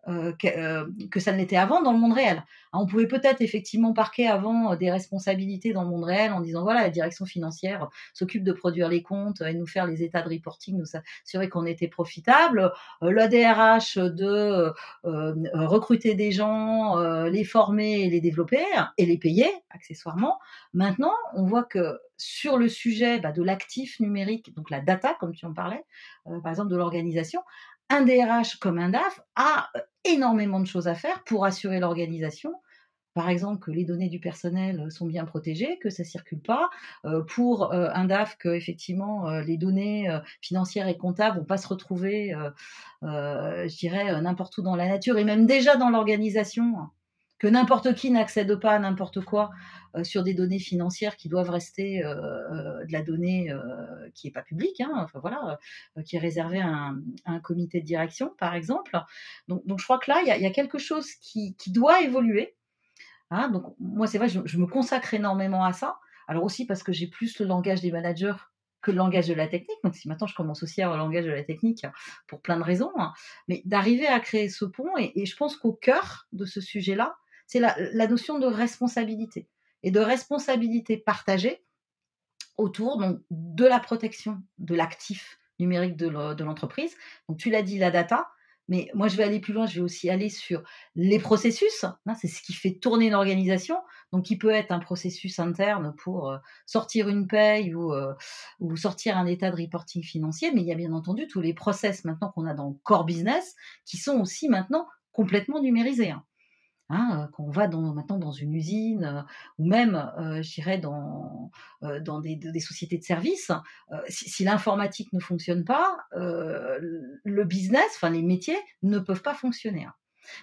euh, euh, que, ça ne l'était avant dans le monde réel. Hein, on pouvait peut-être effectivement parquer avant euh, des responsabilités dans le monde réel en disant voilà la direction financière s'occupe de produire les comptes et nous faire les états de reporting, nous s'assurer qu'on était profitable. la DRH de recruter des gens, les former et les développer et les payer accessoirement. Maintenant, on voit que sur le sujet bah, de l'actif numérique, donc la data, comme tu en parlais, par exemple de l'organisation, un DRH comme un DAF a euh, énormément de choses à faire pour assurer l'organisation. Par exemple, que les données du personnel euh, sont bien protégées, que ça circule pas. Euh, pour un DAF, que effectivement les données financières et comptables vont pas se retrouver, je dirais, n'importe où dans la nature et même déjà dans l'organisation que n'importe qui n'accède pas à n'importe quoi euh, sur des données financières qui doivent rester euh, euh, de la donnée qui n'est pas publique, hein, enfin voilà, qui est réservée à un, comité de direction, par exemple. Donc, je crois que là, il y, a quelque chose qui, doit évoluer. Hein. donc moi, c'est vrai, je, me consacre énormément à ça. Alors aussi parce que j'ai plus le langage des managers que le langage de la technique. Donc si maintenant je commence aussi à avoir le langage de la technique pour plein de raisons, hein. mais d'arriver à créer ce pont, et je pense qu'au cœur de ce sujet-là, c'est la, notion de responsabilité et de responsabilité partagée autour donc, de la protection de l'actif numérique de l'entreprise. Donc tu l'as dit, la data, mais moi je vais aller plus loin, je vais aussi aller sur les processus. Hein, c'est ce qui fait tourner une organisation. Donc qui peut être un processus interne pour euh, sortir une paye ou, euh, ou sortir un état de reporting financier, mais il y a bien entendu tous les process maintenant qu'on a dans le core business qui sont aussi maintenant complètement numérisés. Hein. Hein, quand on va maintenant dans une usine euh, ou même, euh, je dirais, dans, euh, des, sociétés de services, si, l'informatique ne fonctionne pas, le business, enfin les métiers ne peuvent pas fonctionner. Hein.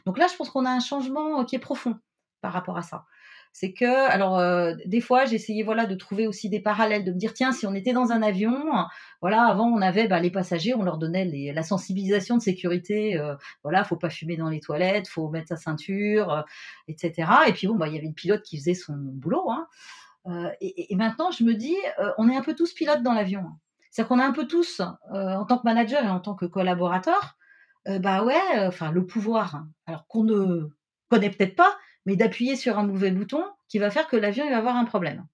Donc là, je pense qu'on a un changement qui est profond par rapport à ça c'est que, alors, euh, des fois, j'essayais voilà de trouver aussi des parallèles, de me dire tiens, si on était dans un avion, voilà, avant on avait bah, les passagers, on leur donnait la sensibilisation de sécurité, euh, voilà, faut pas fumer dans les toilettes, faut mettre sa ceinture, euh, etc. Et puis bon, bah il y avait le pilote qui faisait son boulot. Hein. Et, maintenant, je me dis, on est un peu tous pilotes dans l'avion. C'est-à-dire qu'on est un peu tous, en tant que manager et en tant que collaborateur, bah ouais, enfin le pouvoir, alors qu'on ne connaît peut-être pas, mais d'appuyer sur un mauvais bouton qui va faire que l'avion va avoir un problème.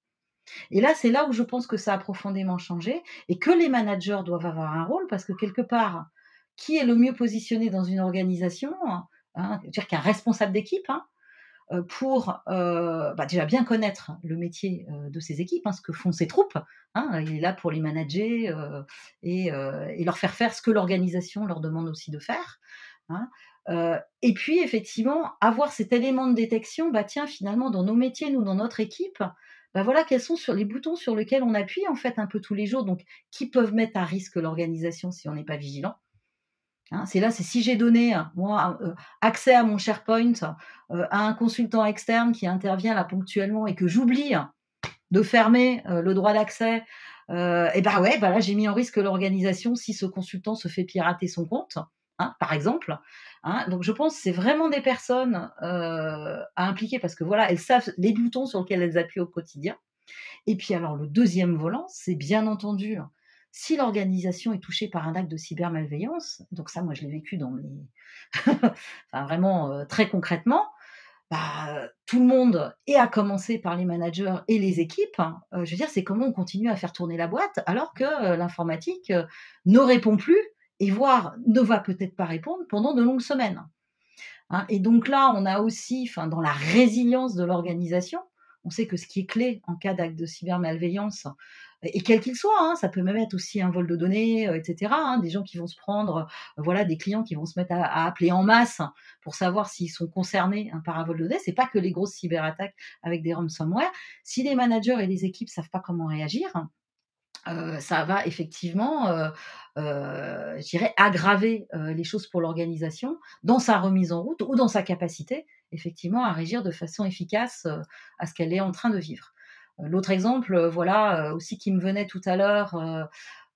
Et là, c'est là où je pense que ça a profondément changé et que les managers doivent avoir un rôle parce que quelque part, qui est le mieux positionné dans une organisation hein, dire qu'un responsable d'équipe hein, euh, pour euh, bah, déjà bien connaître le métier euh, de ses équipes, hein, ce que font ses troupes. il est là pour les manager et, leur faire faire ce que l'organisation leur demande aussi de faire. Euh, et puis, effectivement, avoir cet élément de détection, bah tiens, finalement, dans nos métiers, nous, dans notre équipe, bah voilà quels sont les boutons sur lesquels on appuie en fait un peu tous les jours, donc qui peuvent mettre à risque l'organisation si on n'est pas vigilant. Hein, c'est là, c'est si j'ai donné euh, accès à mon SharePoint euh, à un consultant externe qui intervient là ponctuellement et que j'oublie de fermer le droit d'accès, et bah ouais, bah là j'ai mis en risque l'organisation si ce consultant se fait pirater son compte. Hein, par exemple. Hein. Donc je pense que c'est vraiment des personnes euh, à impliquer parce que voilà, elles savent les boutons sur lesquels elles appuient au quotidien. Et puis alors le deuxième volant, c'est bien entendu si l'organisation est touchée par un acte de cybermalveillance, donc ça moi je l'ai vécu dans mes, enfin vraiment euh, très concrètement, bah, tout le monde, et à commencer par les managers et les équipes, hein, euh, je veux dire, c'est comment on continue à faire tourner la boîte alors que l'informatique ne répond plus et voire ne va peut-être pas répondre pendant de longues semaines. Hein, et donc là, on a aussi, enfin, dans la résilience de l'organisation, on sait que ce qui est clé en cas d'acte de cybermalveillance, et quel qu'il soit, hein, ça peut même être aussi un vol de données, euh, etc. Hein, des gens qui vont se prendre, euh, voilà, des clients qui vont se mettre à, appeler en masse pour savoir s'ils sont concernés par un vol de données. C'est pas que les grosses cyberattaques avec des ransomware. Si les managers et les équipes savent pas comment réagir, ça va effectivement, je dirais, aggraver les choses pour l'organisation dans sa remise en route ou dans sa capacité, effectivement, à régir de façon efficace à ce qu'elle est en train de vivre. L'autre exemple, voilà, aussi qui me venait tout à l'heure,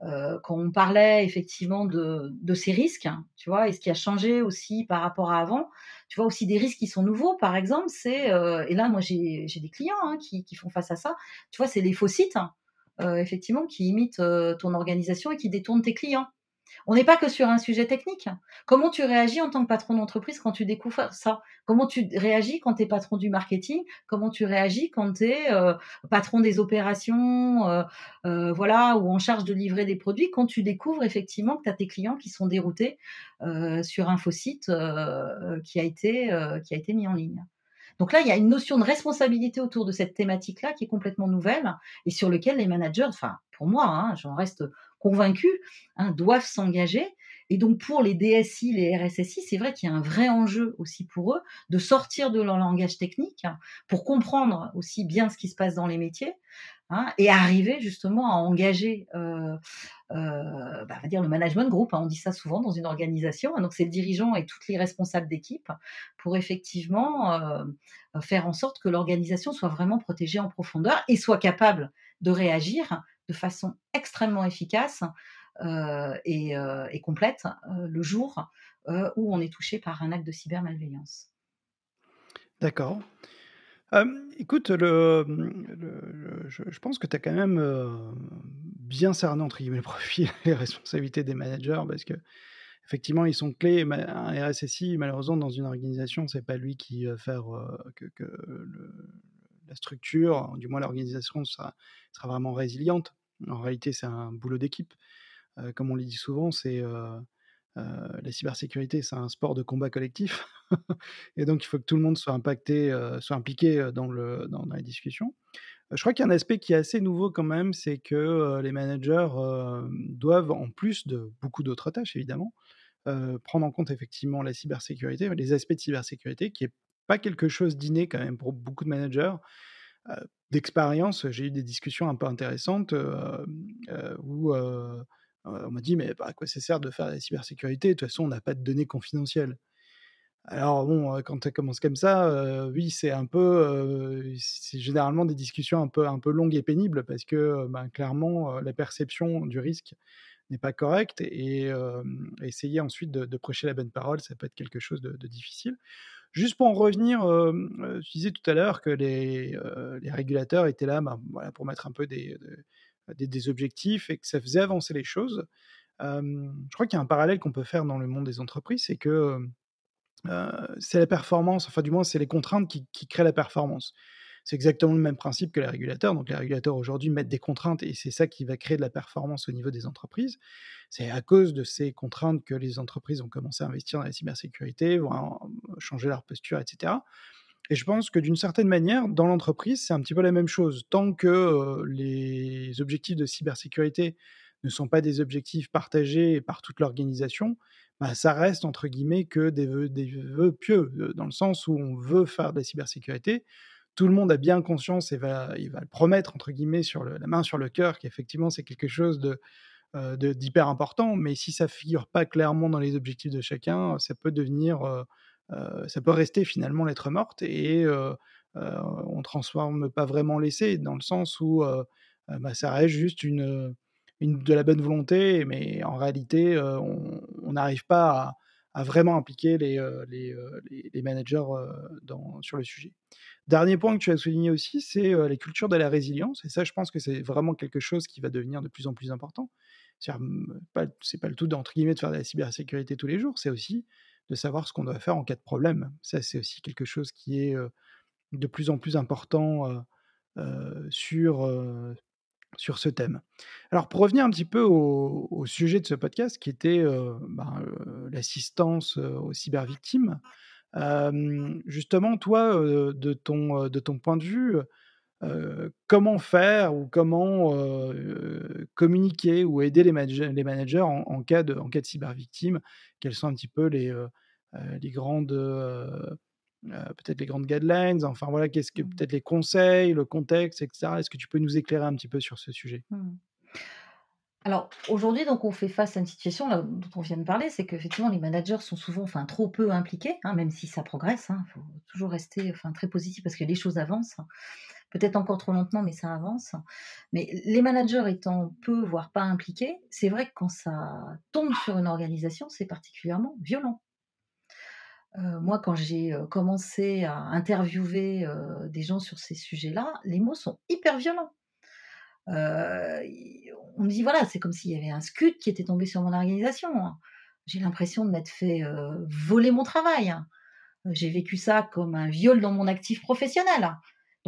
quand on parlait effectivement de, ces risques, hein, tu vois, et ce qui a changé aussi par rapport à avant, tu vois aussi des risques qui sont nouveaux, par exemple, c'est, et là moi j'ai des clients hein, qui, qui, font face à ça, tu vois, c'est les faux sites. Hein. Euh, effectivement, qui imite euh, ton organisation et qui détourne tes clients. On n'est pas que sur un sujet technique. Comment tu réagis en tant que patron d'entreprise quand tu découvres ça? Comment tu réagis quand tu es patron du marketing? Comment tu réagis quand tu es euh, patron des opérations voilà, ou en charge de livrer des produits Quand tu découvres effectivement que tu as tes clients qui sont déroutés sur un faux site qui a été mis en ligne? Donc là, il y a une notion de responsabilité autour de cette thématique-là qui est complètement nouvelle et sur lequel les managers, enfin pour moi, hein, j'en reste convaincus, hein, doivent s'engager. Et donc pour les DSI, les RSSI, c'est vrai qu'il y a un vrai enjeu aussi pour eux de sortir de leur langage technique pour comprendre aussi bien ce qui se passe dans les métiers hein, et arriver justement à engager, euh, euh, bah, va dire le management groupe. Hein, on dit ça souvent dans une organisation. donc c'est le dirigeant et toutes les responsables d'équipe pour effectivement euh, faire en sorte que l'organisation soit vraiment protégée en profondeur et soit capable de réagir de façon extrêmement efficace et, complète le jour où on est touché par un acte de cybermalveillance.
D'accord. Écoute, je, pense que tu as quand même bien cerné entre guillemets le profil et les responsabilités des managers parce que effectivement ils sont clés. Un RSSI, malheureusement, dans une organisation, c'est pas lui qui va faire que, la structure, du moins l'organisation, sera, sera vraiment résiliente. En réalité, c'est un boulot d'équipe. Euh, comme on le dit souvent, c'est euh, euh, la cybersécurité, c'est un sport de combat collectif. et donc, il faut que tout le monde soit impacté, soit impliqué dans, le, dans, les discussions. Je crois qu'il y a un aspect qui est assez nouveau quand même, c'est que les managers doivent, en plus de beaucoup d'autres tâches évidemment, prendre en compte effectivement la cybersécurité, les aspects de cybersécurité, qui n'est pas quelque chose d'inné quand même pour beaucoup de managers d'expérience, j'ai eu des discussions un peu intéressantes où on m'a dit mais bah, à quoi ça sert de faire la cybersécurité? De toute façon, on n'a pas de données confidentielles. Alors bon, quand ça commence comme ça, oui, c'est un peu, c'est généralement des discussions un peu, un peu longues et pénibles parce que ben, clairement, la perception du risque n'est pas correcte et essayer ensuite de, prêcher la bonne parole, ça peut être quelque chose de difficile. Juste pour en revenir, euh, je disais tout à l'heure que les, les, régulateurs étaient là ben, pour mettre un peu des, des, objectifs et que ça faisait avancer les choses. je crois qu'il y a un parallèle qu'on peut faire dans le monde des entreprises, c'est que c'est la performance, enfin du moins c'est les contraintes qui, qui créent la performance. C'est exactement le même principe que les régulateurs. Donc les régulateurs aujourd'hui mettent des contraintes et c'est ça qui va créer de la performance au niveau des entreprises. C'est à cause de ces contraintes que les entreprises ont commencé à investir dans la cybersécurité, vont changer leur posture, etc. Et je pense que d'une certaine manière, dans l'entreprise, c'est un petit peu la même chose. Tant que euh, les objectifs de cybersécurité ne sont pas des objectifs partagés par toute l'organisation, bah, ça reste entre guillemets que des vœux, pieux, euh, dans le sens où on veut faire de la cybersécurité, tout le monde a bien conscience et va, le promettre, entre guillemets, sur la main sur le cœur, qu'effectivement, c'est quelque chose euh, d'hyper important, mais si ça figure pas clairement dans les objectifs de chacun, ça peut devenir, ça peut rester finalement lettre morte et on transforme pas vraiment l'essai dans le sens où bah, ça reste juste une, de la bonne volonté, mais en réalité, on n'arrive pas à, vraiment impliquer les, managers sur le sujet. Dernier point que tu as souligné aussi, c'est la culture de la résilience. Et ça, je pense que c'est vraiment quelque chose qui va devenir de plus en plus important. C'est pas, pas le tout d'entre guillemets de faire de la cybersécurité tous les jours, c'est aussi de savoir ce qu'on doit faire en cas de problème. Ça, c'est aussi quelque chose qui est de plus en plus important sur, sur ce thème. Alors, pour revenir un petit peu au, sujet de ce podcast, qui était ben, l'assistance aux cybervictimes, justement, toi, de, ton, de ton point de vue, comment faire ou comment communiquer ou aider les, les managers en, cas de, en cas de cybervictime Quelles sont un petit peu les, les grandes peut-être les grandes guidelines, enfin voilà, qu'est-ce que mmh. peut-être les conseils, le contexte, etc. Est-ce que tu peux nous éclairer un petit peu sur ce sujet? Mmh.
Alors aujourd'hui, donc on fait face à une situation là, dont on vient de parler, c'est qu'effectivement les managers sont souvent, enfin trop peu impliqués, hein, même si ça progresse. Il hein, faut toujours rester, enfin très positif parce que les choses avancent. Peut-être encore trop lentement, mais ça avance. Mais les managers étant peu, voire pas impliqués, c'est vrai que quand ça tombe sur une organisation, c'est particulièrement violent. Euh, moi, quand j'ai euh, commencé à interviewer euh, des gens sur ces sujets-là, les mots sont hyper violents. on me dit voilà, c'est comme s'il y avait un scud qui était tombé sur mon organisation. J'ai l'impression de m'être fait voler mon travail. J'ai vécu ça comme un viol dans mon actif professionnel.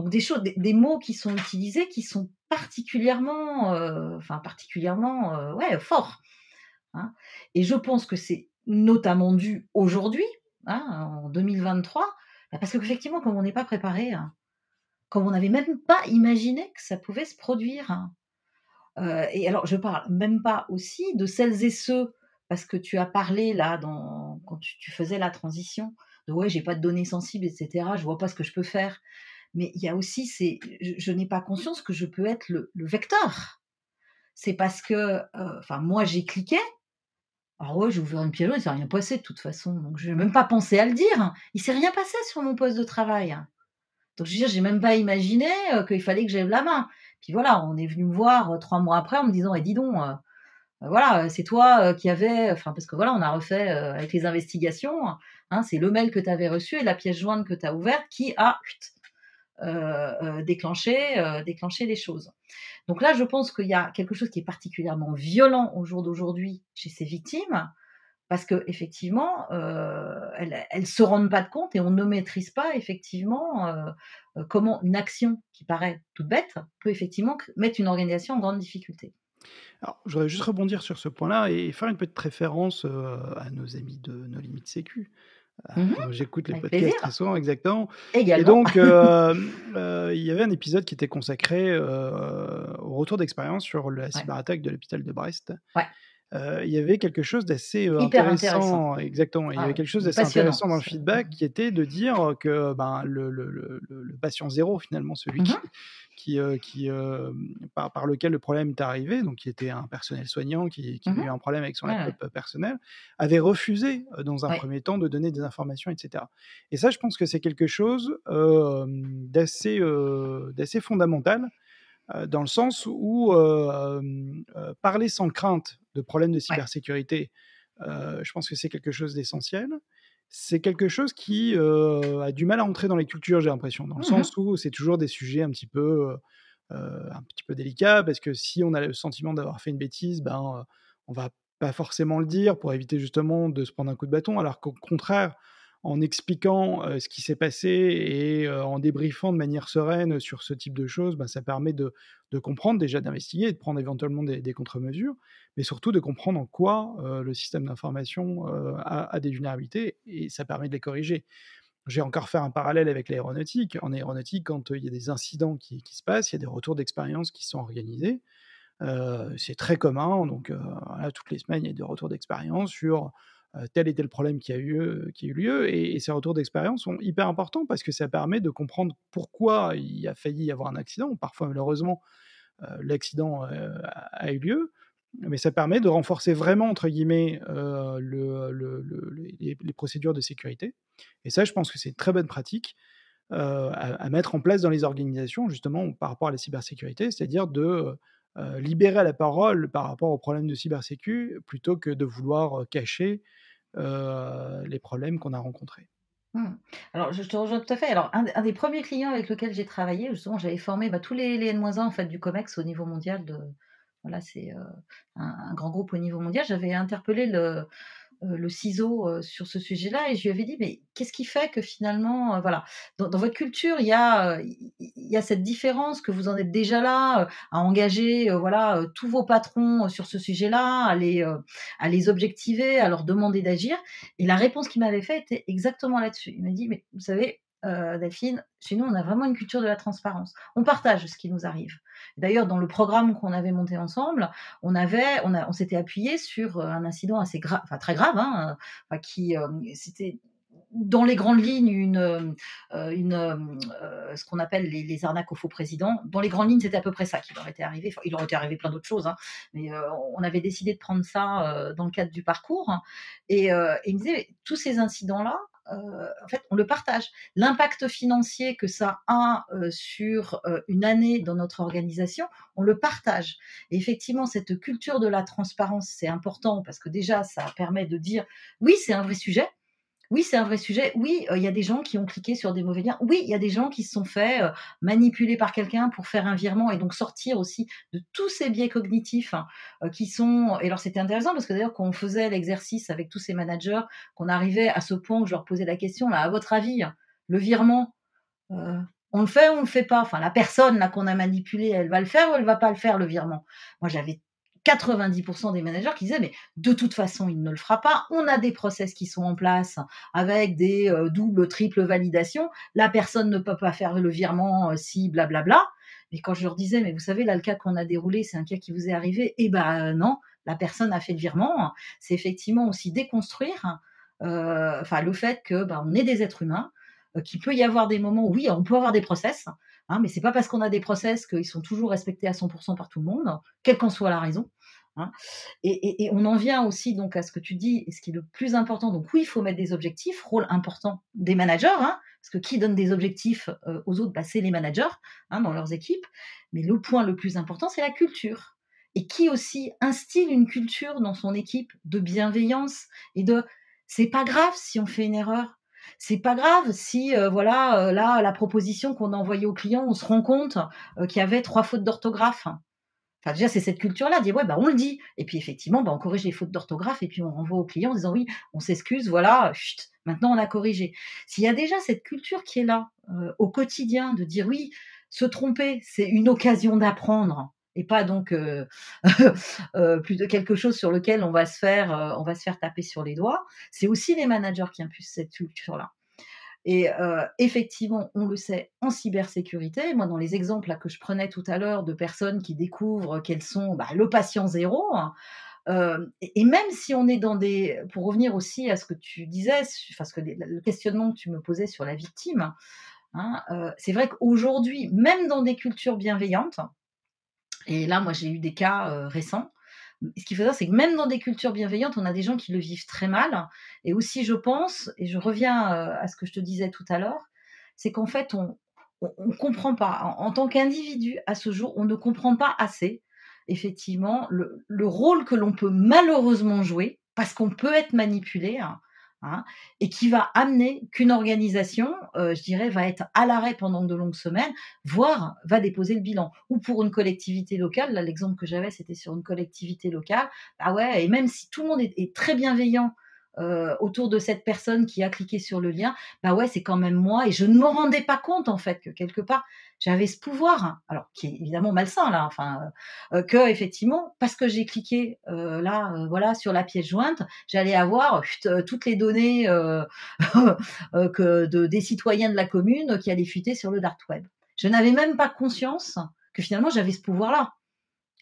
Donc des mots qui sont utilisés qui sont particulièrement, enfin particulièrement, ouais, forts. Hein. Et je pense que c'est notamment dû aujourd'hui, hein, en 2023, bah, parce qu'effectivement, comme on n'est pas préparé, hein, comme on n'avait même pas imaginé que ça pouvait se produire. Euh, et alors, je parle même pas aussi de celles et ceux, parce que tu as parlé là, quand tu, faisais la transition, de ouais, j'ai pas de données sensibles, etc., je vois pas ce que je peux faire. Mais il y a aussi, je, n'ai pas conscience que je peux être le, vecteur. C'est parce que, euh, enfin, moi, j'ai cliqué, alors ouais, j'ai ouvert une pièce il s'est rien passé de toute façon. Donc je n'ai même pas pensé à le dire. Il s'est rien passé sur mon poste de travail. Donc je veux dire, j'ai même pas imaginé euh, qu'il fallait que j'aie la main. Puis voilà, on est venu me voir euh, trois mois après en me disant, et eh, dis donc, voilà, c'est toi qui avais, enfin parce que voilà, on a refait avec les investigations, hein, c'est le mail que tu avais reçu et la pièce jointe que tu as ouverte qui a déclenché, déclenché les choses. Donc là, je pense qu'il y a quelque chose qui est particulièrement violent au jour d'aujourd'hui chez ces victimes, parce que effectivement, euh, elles, ne se rendent pas de compte et on ne maîtrise pas effectivement euh, euh, comment une action qui paraît toute bête peut effectivement mettre une organisation en grande difficulté.
Alors, je voudrais juste rebondir sur ce point-là et faire une petite référence à nos amis de nos limites sécu. Mmh j'écoute les podcasts très souvent, exactement. Et donc, euh, euh, il y avait un épisode qui était consacré euh, au retour d'expérience sur la cyberattaque de l'hôpital de Brest. Il y avait quelque chose d'assez intéressant, exactement. il y avait ah, quelque chose d'assez intéressant dans le feedback qui était de dire que ben, le, le, le, patient zéro, finalement, celui mmh qui, qui, euh, qui euh, par, par, lequel le problème est arrivé, donc qui était un personnel soignant qui, qui a eu mmh un problème avec son laptop personnel, avait refusé euh, dans un premier temps de donner des informations, etc. Et ça, je pense que c'est quelque chose d'assez d'assez fondamental dans le sens où parler sans crainte de problèmes de cybersécurité, je pense que c'est quelque chose d'essentiel. C'est quelque chose qui a du mal à entrer dans les cultures, j'ai l'impression, dans le mmh sens où c'est toujours des sujets un petit peu, un petit peu délicats, parce que si on a le sentiment d'avoir fait une bêtise, ben, on va pas forcément le dire pour éviter justement de se prendre un coup de bâton, alors qu'au contraire, en expliquant ce qui s'est passé et en débriefant de manière sereine sur ce type de choses, ben, ça permet de, comprendre, déjà d'investiguer et de prendre éventuellement des, contre-mesures, mais surtout de comprendre en quoi le système d'information a, des vulnérabilités et ça permet de les corriger. J'ai encore fait un parallèle avec l'aéronautique. En aéronautique, quand il y a des incidents qui, se passent, il y a des retours d'expérience qui sont organisés. c'est très commun, donc toutes les semaines, il y a des retours d'expérience sur tel et tel problème qui a eu, qui a eu lieu. Et, ces retours d'expérience sont hyper importants parce que ça permet de comprendre pourquoi il a failli y avoir un accident. Parfois, malheureusement, l'accident a eu lieu. Mais ça permet de renforcer vraiment, entre guillemets, les, procédures de sécurité. Et ça, je pense que c'est une très bonne pratique à, mettre en place dans les organisations, justement, par rapport à la cybersécurité, c'est-à-dire de libérer la parole par rapport aux problèmes de cybersécu plutôt que de vouloir cacher les problèmes qu'on a rencontrés.
Mmh. Alors, je te rejoins tout à fait. Alors, un, des premiers clients avec lequel j'ai travaillé, justement, j'avais formé bah, tous les, les N-1 en fait, du COMEX au niveau mondial. Voilà, c'est un, grand groupe au niveau mondial. J'avais interpellé le, euh, le ciseau euh, sur ce sujet-là et je lui avais dit mais qu'est-ce qui fait que finalement euh, voilà dans, votre culture il y a il y a cette différence que vous en êtes déjà là à engager voilà tous vos patrons sur ce sujet-là à les à les objectiver à leur demander d'agir? Et la réponse qu'il m'avait faite était exactement là-dessus il m'a dit mais vous savez euh, Delphine, chez nous, on a vraiment une culture de la transparence. On partage ce qui nous arrive. D'ailleurs, dans le programme qu'on avait monté ensemble, on avait, on, a, on s'était appuyé sur euh, un incident assez grave, enfin très grave, hein, euh, qui, euh, c'était dans les grandes lignes une, une ce qu'on appelle les, arnaques au faux président. Dans les grandes lignes, c'était à peu près ça qui leur était arrivé. Enfin, il leur était arrivé plein d'autres choses, hein, mais on avait décidé de prendre ça dans le cadre du parcours. Et, et il me disait, tous ces incidents-là, euh, en fait, on le partage. L'impact financier que ça a euh, sur euh, une année dans notre organisation, on le partage. Effectivement, cette culture de la transparence, c'est important parce que déjà, ça permet de dire oui, c'est un vrai sujet. Oui, c'est un vrai sujet. Oui, il y a des gens qui ont cliqué sur des mauvais liens. Oui, il y a des gens qui se sont fait manipuler par quelqu'un pour faire un virement et donc sortir aussi de tous ces biais cognitifs hein, qui sont. Et alors, c'était intéressant parce que d'ailleurs, quand on faisait l'exercice avec tous ces managers, qu'on arrivait à ce point où je leur posais la question, à votre avis, le virement, on le fait ou on le fait pas? Enfin, la personne là qu'on a manipulée, elle va le faire ou elle va pas le faire le virement? Moi, j'avais 90% des managers qui disaient mais de toute façon il ne le fera pas. On a des process qui sont en place avec des euh, doubles, triples validations. La personne ne peut pas faire le virement euh, si blablabla. Mais quand je leur disais mais vous savez là le cas qu'on a déroulé c'est un cas qui vous est arrivé eh ben non la personne a fait le virement. C'est effectivement aussi déconstruire euh, enfin le fait que ben, on est des êtres humains qu'il peut y avoir des moments où oui on peut avoir des process Hein, mais c'est pas parce qu'on a des process qu'ils sont toujours respectés à 100% par tout le monde, quelle qu'en soit la raison. Hein. Et, on en vient aussi donc à ce que tu dis, et ce qui est le plus important. Donc oui, il faut mettre des objectifs, rôle important des managers, hein, parce que qui donne des objectifs euh, aux autres, bah, c'est les managers dans leurs équipes. Mais le point le plus important, c'est la culture. Et qui aussi instille une culture dans son équipe de bienveillance et de c'est pas grave si on fait une erreur, c'est pas grave si euh, voilà euh, là la proposition qu'on a envoyée au client, on se rend compte euh, qu'il y avait trois fautes d'orthographe. Enfin déjà c'est cette culture là, dire ouais bah on le dit et puis effectivement bah, on corrige les fautes d'orthographe et puis on renvoie au client en disant oui on s'excuse voilà chut, maintenant on a corrigé. S'il y a déjà cette culture qui est là au quotidien de dire oui se tromper c'est une occasion d'apprendre pas donc euh, euh, plus de quelque chose sur lequel on va se faire, euh, on va se faire taper sur les doigts. C'est aussi les managers qui impulsent cette culture-là. Et effectivement, on le sait en cybersécurité. Moi, dans les exemples que je prenais tout à l'heure de personnes qui découvrent qu'elles sont bah, le patient zéro, hein, et, même si on est dans des, pour revenir aussi à ce que tu disais, parce que le questionnement que tu me posais sur la victime, hein, c'est vrai qu'aujourd'hui, même dans des cultures bienveillantes, et là, moi, j'ai eu des cas récents. Ce qu'il faut dire, c'est que même dans des cultures bienveillantes, on a des gens qui le vivent très mal. Et aussi, je pense, et je reviens à ce que je te disais tout à l'heure, c'est qu'en fait, on ne comprend pas. En, tant qu'individu, à ce jour, on ne comprend pas assez, effectivement, le, le rôle que l'on peut malheureusement jouer, parce qu'on peut être manipulé. Hein, Hein, et qui va amener qu'une organisation, euh, je dirais, va être à l'arrêt pendant de longues semaines, voire va déposer le bilan. Ou pour une collectivité locale, là l'exemple que j'avais, c'était sur une collectivité locale, bah ouais, et même si tout le monde est très bienveillant euh, autour de cette personne qui a cliqué sur le lien, bah ouais, c'est quand même moi. Et je ne me rendais pas compte, en fait, que quelque part, j'avais ce pouvoir, alors qui est évidemment malsain, là, enfin, euh, que effectivement, parce que j'ai cliqué euh, là, voilà, sur la pièce jointe, j'allais avoir toutes les données que de, des citoyens de la commune qui allaient fuiter sur le dark web. Je n'avais même pas conscience que finalement j'avais ce pouvoir-là.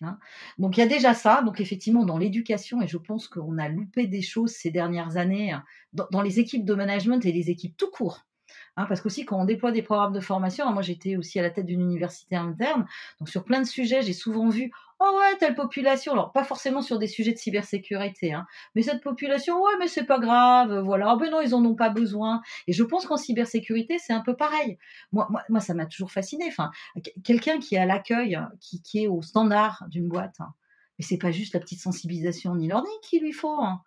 Hein. Donc il y a déjà ça, donc effectivement dans l'éducation, et je pense qu'on a loupé des choses ces dernières années hein, dans, les équipes de management et les équipes tout court. Hein, parce qu'aussi, quand on déploie des programmes de formation, moi j'étais aussi à la tête d'une université interne, donc sur plein de sujets, j'ai souvent vu Oh ouais, telle population, alors pas forcément sur des sujets de cybersécurité, hein, mais cette population, ouais, mais c'est pas grave, voilà, ben non, ils en ont pas besoin. Et je pense qu'en cybersécurité, c'est un peu pareil. Moi, ça m'a toujours fasciné. Enfin, quelqu'un qui est à l'accueil, qui, qui, est au standard d'une boîte, hein, mais c'est pas juste la petite sensibilisation ni learning qu'il lui faut. Hein.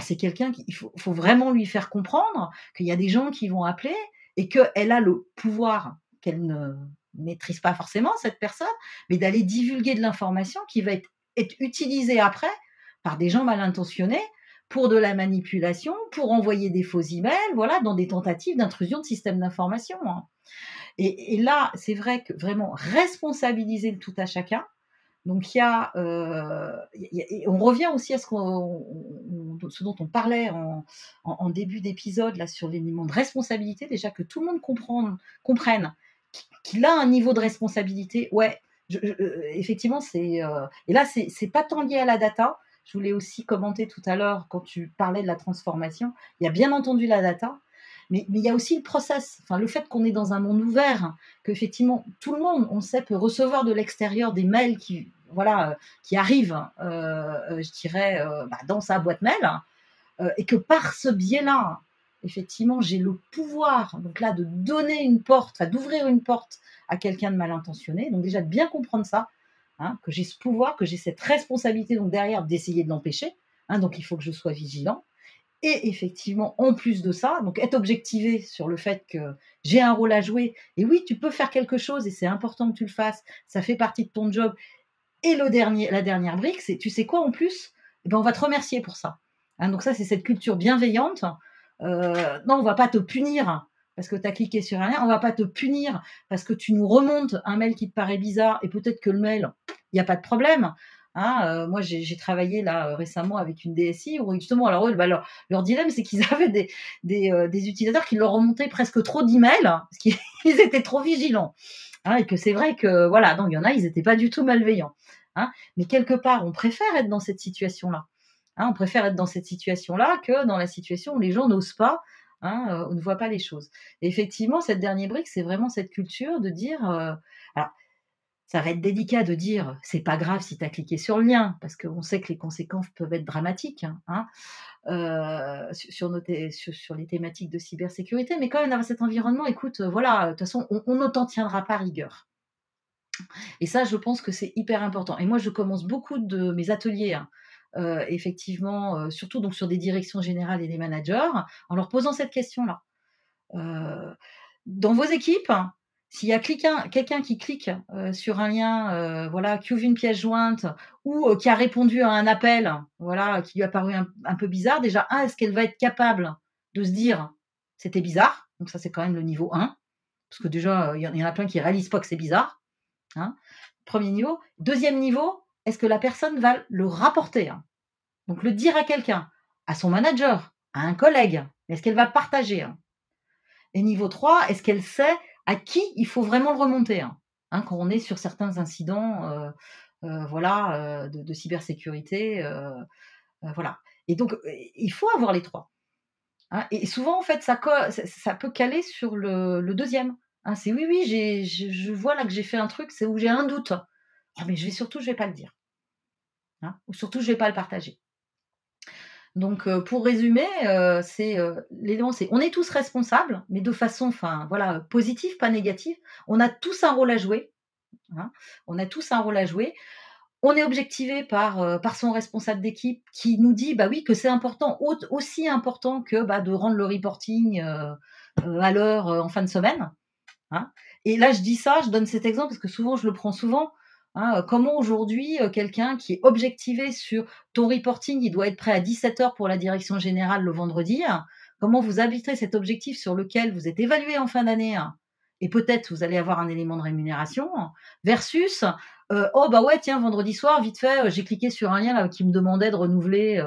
c'est quelqu'un qu'il faut, faut vraiment lui faire comprendre qu'il y a des gens qui vont appeler et qu'elle a le pouvoir qu'elle ne maîtrise pas forcément cette personne, mais d'aller divulguer de l'information qui va être, utilisée après par des gens mal intentionnés pour de la manipulation, pour envoyer des faux emails, voilà, dans des tentatives d'intrusion de systèmes d'information. Hein. Et, là, c'est vrai que vraiment responsabiliser le tout à chacun. Donc il y a, euh, on revient aussi à ce, dont on parlait en, début d'épisode là sur l'élément de responsabilité, déjà que tout le monde comprenne qu'il a un niveau de responsabilité. Ouais, euh, effectivement, c'est. Euh, et là, c'est pas tant lié à la data. Je voulais aussi commenter tout à l'heure quand tu parlais de la transformation. Il y a bien entendu la data, mais, mais il y a aussi le process. Enfin, le fait qu'on est dans un monde ouvert, qu'effectivement tout le monde, on sait, peut recevoir de l'extérieur des mails qui, voilà, euh, qui arrivent, je dirais, bah, dans sa boîte mail, et que par ce biais-là, effectivement, j'ai le pouvoir, donc là, de donner une porte, d'ouvrir une porte à quelqu'un de mal intentionné. Donc déjà, de bien comprendre ça, hein, que j'ai ce pouvoir, que j'ai cette responsabilité, donc derrière, d'essayer de l'empêcher. Hein, donc il faut que je sois vigilant. Et effectivement, en plus de ça, donc être objectivé sur le fait que j'ai un rôle à jouer. Et oui, tu peux faire quelque chose et c'est important que tu le fasses. Ça fait partie de ton job. Et le dernier, la dernière brique, c'est tu sais quoi en plus? Eh ben, On va te remercier pour ça. Hein, donc ça, c'est cette culture bienveillante. Euh, non, on va pas te punir parce que tu as cliqué sur un lien. On va pas te punir parce que tu nous remontes un mail qui te paraît bizarre et peut-être que le mail, il n'y a pas de problème. Hein, euh, moi, j'ai travaillé là euh, récemment avec une DSI où justement, alors bah, leur, dilemme, c'est qu'ils avaient des, des, utilisateurs qui leur remontaient presque trop d'emails parce qu'ils étaient trop vigilants. Hein, et que c'est vrai que voilà, donc il y en a, ils n'étaient pas du tout malveillants. Hein, mais quelque part, on préfère être dans cette situation-là. Hein, on préfère être dans cette situation-là que dans la situation où les gens n'osent pas Hein, on ne voit pas les choses. Et effectivement, cette dernière brique, c'est vraiment cette culture de dire, alors ça va être délicat de dire c'est pas grave si tu as cliqué sur le lien, parce qu'on sait que les conséquences peuvent être dramatiques hein, hein euh, sur, les thématiques de cybersécurité, mais quand même dans cet environnement, écoute, euh, voilà, de toute façon, on, ne t'en tiendra pas rigueur. Et ça, je pense que c'est hyper important. Et moi, je commence beaucoup de mes ateliers, hein, euh, effectivement, surtout donc sur des directions générales et des managers, en leur posant cette question-là. dans vos équipes, s'il y a quelqu'un qui clique euh, sur un lien, euh, voilà, qui ouvre une pièce jointe ou euh, qui a répondu à un appel, voilà, qui lui a paru un, peu bizarre, déjà, un, est-ce qu'elle va être capable de se dire c'était bizarre? Donc ça, c'est quand même le niveau 1. Parce que déjà, il y, en a plein qui réalisent pas que c'est bizarre. Hein. Premier niveau. Deuxième niveau, est-ce que la personne va le rapporter? Donc le dire à quelqu'un, à son manager, à un collègue. Est-ce qu'elle va partager? Et niveau 3, est-ce qu'elle sait à qui il faut vraiment le remonter hein, hein, quand on est sur certains incidents euh, euh, voilà, euh, de, cybersécurité. voilà. Et donc, il faut avoir les trois. Hein. et souvent, en fait, ça, peut caler sur le, deuxième. c'est oui, oui, je, vois là que j'ai fait un truc, c'est où j'ai un doute. Oh, mais je vais surtout, je vais pas le dire. ou surtout, je vais pas le partager. Donc, euh, pour résumer, euh, c'est euh, l'élément, c'est on est tous responsables, mais de façon, enfin, voilà, positive, pas négative. On a tous un rôle à jouer. Hein. on a tous un rôle à jouer. On est objectivé par, son responsable d'équipe qui nous dit, bah oui, que c'est important, aussi important que bah, de rendre le reporting à l'heure en fin de semaine. Hein. Et là, je dis ça, je donne cet exemple parce que souvent, je le prends souvent. Hein, euh, comment aujourd'hui, euh, quelqu'un qui est objectivé sur ton reporting, il doit être prêt à 17h pour la direction générale le vendredi, hein, comment vous habiterez cet objectif sur lequel vous êtes évalué en fin d'année hein, et peut-être vous allez avoir un élément de rémunération, versus euh, oh bah ouais tiens vendredi soir vite fait j'ai cliqué sur un lien qui me demandait de renouveler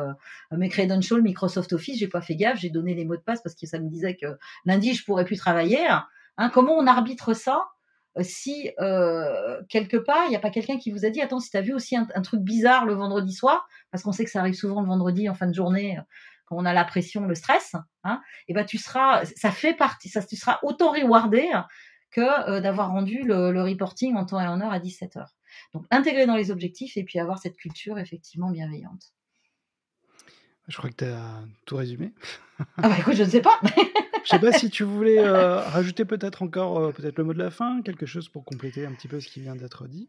mes credentials Microsoft Office j'ai pas fait gaffe j'ai donné les mots de passe parce que ça me disait que lundi je pourrais plus travailler comment on arbitre ça euh, si euh, quelque part, il n'y a pas quelqu'un qui vous a dit, attends, si tu as vu aussi un, truc bizarre le vendredi soir, parce qu'on sait que ça arrive souvent le vendredi en fin de journée, euh, quand on a la pression, le stress, hein, et ben tu seras, ça fait partie, ça, tu seras autant rewardé que d'avoir rendu le, reporting en temps et en heure à 17h. Donc intégrer dans les objectifs et puis avoir cette culture effectivement bienveillante.
Je crois que tu as tout résumé.
ah bah écoute, je ne sais pas.
Je sais pas si tu voulais euh, rajouter peut-être encore euh, peut-être le mot de la fin, quelque chose pour compléter un petit peu ce qui vient d'être dit.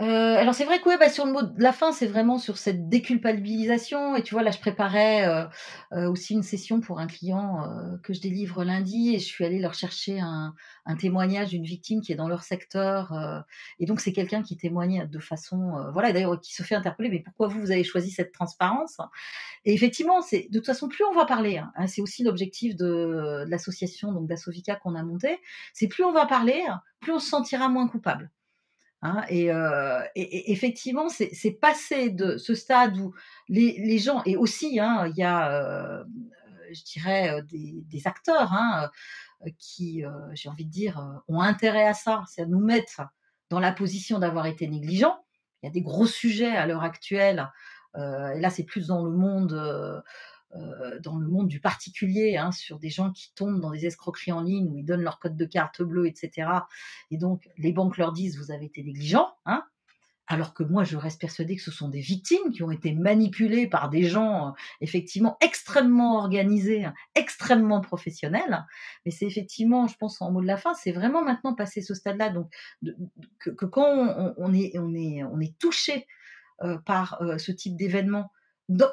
Euh, alors c'est vrai que bah, sur le mot de la fin, c'est vraiment sur cette déculpabilisation. Et tu vois, là, je préparais euh, euh, aussi une session pour un client que je délivre lundi et je suis allée leur chercher un, témoignage d'une victime qui est dans leur secteur. et donc c'est quelqu'un qui témoigne de façon, voilà, d'ailleurs qui se fait interpeller. Mais pourquoi vous, vous avez choisi cette transparence Et effectivement, c'est de toute façon plus on va parler. Hein, c'est aussi l'objectif de, l'association donc d'Asovica qu'on a monté. C'est plus on va parler, plus on se sentira moins coupable. Hein, euh, et, effectivement, c'est passé de ce stade où les, gens, et aussi, hein, il y a, euh, je dirais, euh, des, acteurs hein, qui, j'ai envie de dire, ont intérêt à ça, c'est à nous mettre dans la position d'avoir été négligents. Il y a des gros sujets à l'heure actuelle, et là c'est plus dans le monde euh, dans le monde du particulier, hein, sur des gens qui tombent dans des escroqueries en ligne où ils donnent leur code de carte bleu, etc. Et donc les banques leur disent vous avez été négligent, hein, alors que moi je reste persuadée que ce sont des victimes qui ont été manipulées par des gens euh, effectivement extrêmement organisés, extrêmement professionnels. Mais c'est effectivement, je pense en mot de la fin, c'est vraiment maintenant passer ce stade-là, donc que, quand on, est, on, est, on est touché euh, par ce type d'événement,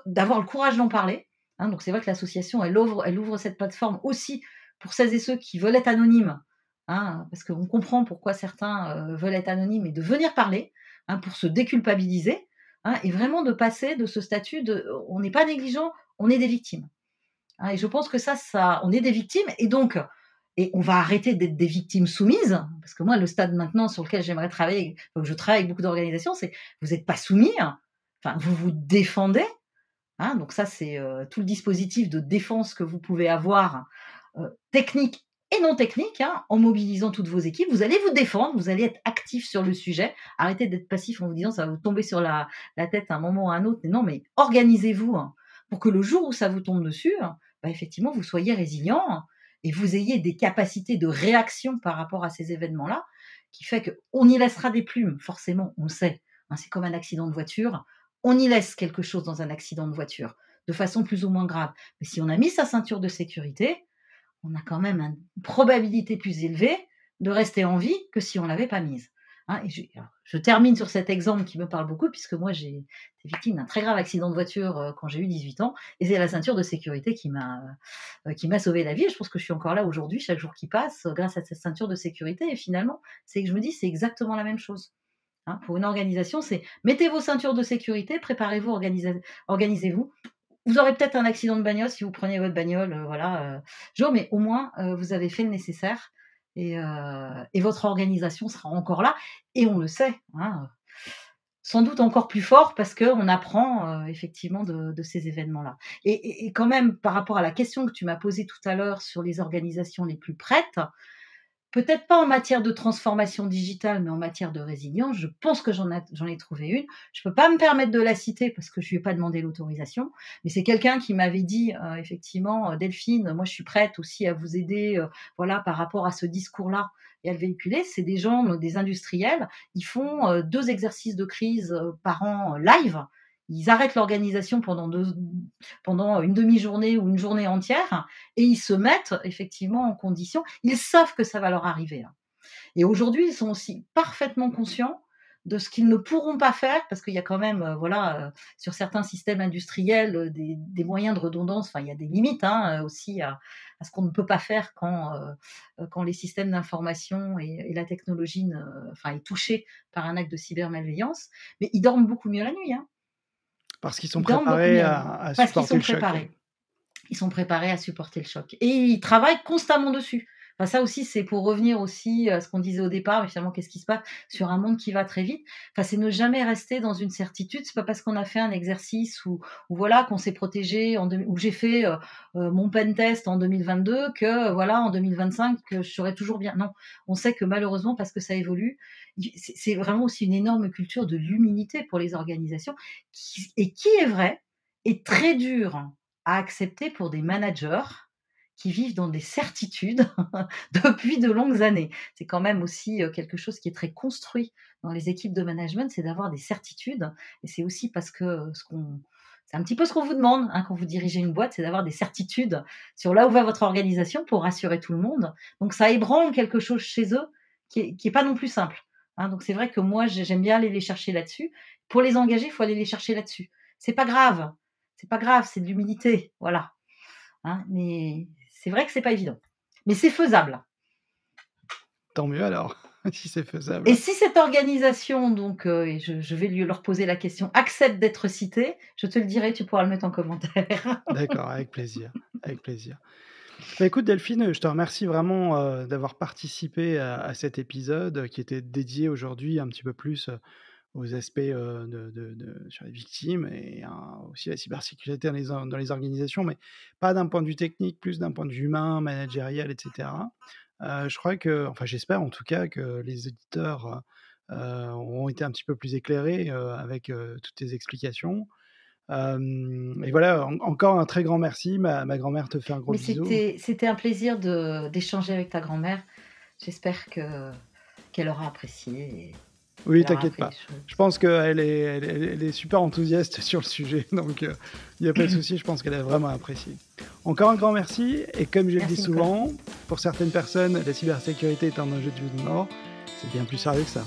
d'avoir le courage d'en parler, Hein, donc c'est vrai que l'association, elle ouvre, cette plateforme aussi pour celles et ceux qui veulent être anonymes, hein, parce qu'on comprend pourquoi certains euh, veulent être anonymes et de venir parler hein, pour se déculpabiliser et vraiment de passer de ce statut de on n'est pas négligent, on est des victimes. et je pense que ça, ça, on est des victimes et donc et on va arrêter d'être des victimes soumises, parce que moi, le stade maintenant sur lequel j'aimerais travailler, je travaille avec beaucoup d'organisations, c'est vous n'êtes pas soumis, vous vous défendez, Hein, donc ça, c'est euh, tout le dispositif de défense que vous pouvez avoir, euh, technique et non technique, hein, en mobilisant toutes vos équipes. Vous allez vous défendre, vous allez être actif sur le sujet. Arrêtez d'être passif en vous disant ça va vous tomber sur la, tête à un moment ou à un autre. non, mais organisez-vous hein, pour que le jour où ça vous tombe dessus, bah, effectivement, vous soyez résilient et vous ayez des capacités de réaction par rapport à ces événements-là, qui fait qu'on y laissera des plumes, forcément, on sait. c'est comme un accident de voiture on y laisse quelque chose dans un accident de voiture, de façon plus ou moins grave. Mais si on a mis sa ceinture de sécurité, on a quand même une probabilité plus élevée de rester en vie que si on l'avait pas mise. Hein. je, termine sur cet exemple qui me parle beaucoup, puisque moi j'ai été victime d'un très grave accident de voiture euh, quand j'ai eu 18 ans, et c'est la ceinture de sécurité qui m'a euh, qui m'a sauvé la vie. je pense que je suis encore là aujourd'hui, chaque jour qui passe, grâce à cette ceinture de sécurité. Et finalement, c'est que je me dis, c'est exactement la même chose. Hein, pour une organisation, c'est mettez vos ceintures de sécurité, préparez-vous, organisez-vous. Vous aurez peut-être un accident de bagnole si vous prenez votre bagnole, euh, voilà, euh, mais au moins euh, vous avez fait le nécessaire et, votre organisation sera encore là. Et on le sait, hein, sans doute encore plus fort parce qu'on apprend effectivement de, ces événements-là. et, quand même, par rapport à la question que tu m'as posée tout à l'heure sur les organisations les plus prêtes, peut-être pas en matière de transformation digitale, mais en matière de résilience, je pense que j'en ai, trouvé une. Je ne peux pas me permettre de la citer parce que je lui ai pas demandé l'autorisation, mais c'est quelqu'un qui m'avait dit euh, effectivement, euh, Delphine, moi je suis prête aussi à vous aider, euh, voilà, par rapport à ce discours-là et à le véhiculer. C'est des gens, des industriels, ils font deux exercices de crise par an live ils arrêtent l'organisation pendant, pendant une demi-journée ou une journée entière et ils se mettent effectivement en condition. Ils savent que ça va leur arriver. Hein. Et aujourd'hui, ils sont aussi parfaitement conscients de ce qu'ils ne pourront pas faire, parce qu'il y a quand même, euh, voilà, euh, sur certains systèmes industriels, euh, des, moyens de redondance. Enfin, il y a des limites hein, aussi à, ce qu'on ne peut pas faire quand, quand les systèmes d'information et, la technologie, enfin, est touchée par un acte de cybermalveillance. Mais ils dorment beaucoup mieux la nuit. Hein.
Parce qu'ils sont préparés à, supporter le choc.
Ils sont préparés à supporter le choc. Et ils travaillent constamment dessus. Enfin, ça aussi, c'est pour revenir aussi à ce qu'on disait au départ, mais finalement, qu'est-ce qui se passe sur un monde qui va très vite? Enfin, c'est ne jamais rester dans une certitude. C'est pas parce qu'on a fait un exercice ou, voilà qu'on s'est protégé, en ou j'ai fait euh, euh, mon pen test en 2022 que voilà en 2025 que je serai toujours bien. Non, on sait que malheureusement, parce que ça évolue, c'est vraiment aussi une énorme culture de l'humilité pour les organisations, et qui est vrai, est très dur à accepter pour des managers qui vivent dans des certitudes depuis de longues années. C'est quand même aussi quelque chose qui est très construit dans les équipes de management, c'est d'avoir des certitudes. Et c'est aussi parce que c'est un petit peu ce qu'on vous demande hein, quand vous dirigez une boîte, c'est d'avoir des certitudes sur là où va votre organisation pour rassurer tout le monde. Donc ça ébranle quelque chose chez eux qui n'est est pas non plus simple. Hein, donc c'est vrai que moi j'aime bien aller les chercher là-dessus. Pour les engager, il faut aller les chercher là-dessus. C'est pas grave, c'est pas grave, c'est de l'humilité, voilà. Hein, mais c'est vrai que c'est pas évident, mais c'est faisable.
Tant mieux alors, si c'est faisable.
Et si cette organisation, donc, euh, et je, vais lui leur poser la question, accepte d'être citée, je te le dirai, tu pourras le mettre en commentaire.
D'accord, avec plaisir, avec plaisir. Bah, écoute Delphine, je te remercie vraiment euh, d'avoir participé à, cet épisode qui était dédié aujourd'hui un petit peu plus euh, aux aspects euh, de, sur les victimes et aussi la cybersécurité dans les, dans les, organisations, mais pas d'un point de vue technique, plus d'un point de vue humain, managérial, etc. je crois que, enfin j'espère en tout cas que les auditeurs ont été un petit peu plus éclairés avec toutes tes explications et voilà, encore un très grand merci. Ma, ma grand-mère te fait un gros Mais bisou.
C'était un plaisir d'échanger avec ta grand-mère. J'espère que qu'elle aura apprécié.
Oui, t'inquiète pas. Je pense qu'elle est, elle est, super enthousiaste sur le sujet, donc il n'y a pas de souci. Je pense qu'elle a vraiment apprécié. Encore un grand merci. Et comme je le dis souvent, pour certaines personnes, la cybersécurité est un enjeu de vie de mort. C'est bien plus sérieux que ça.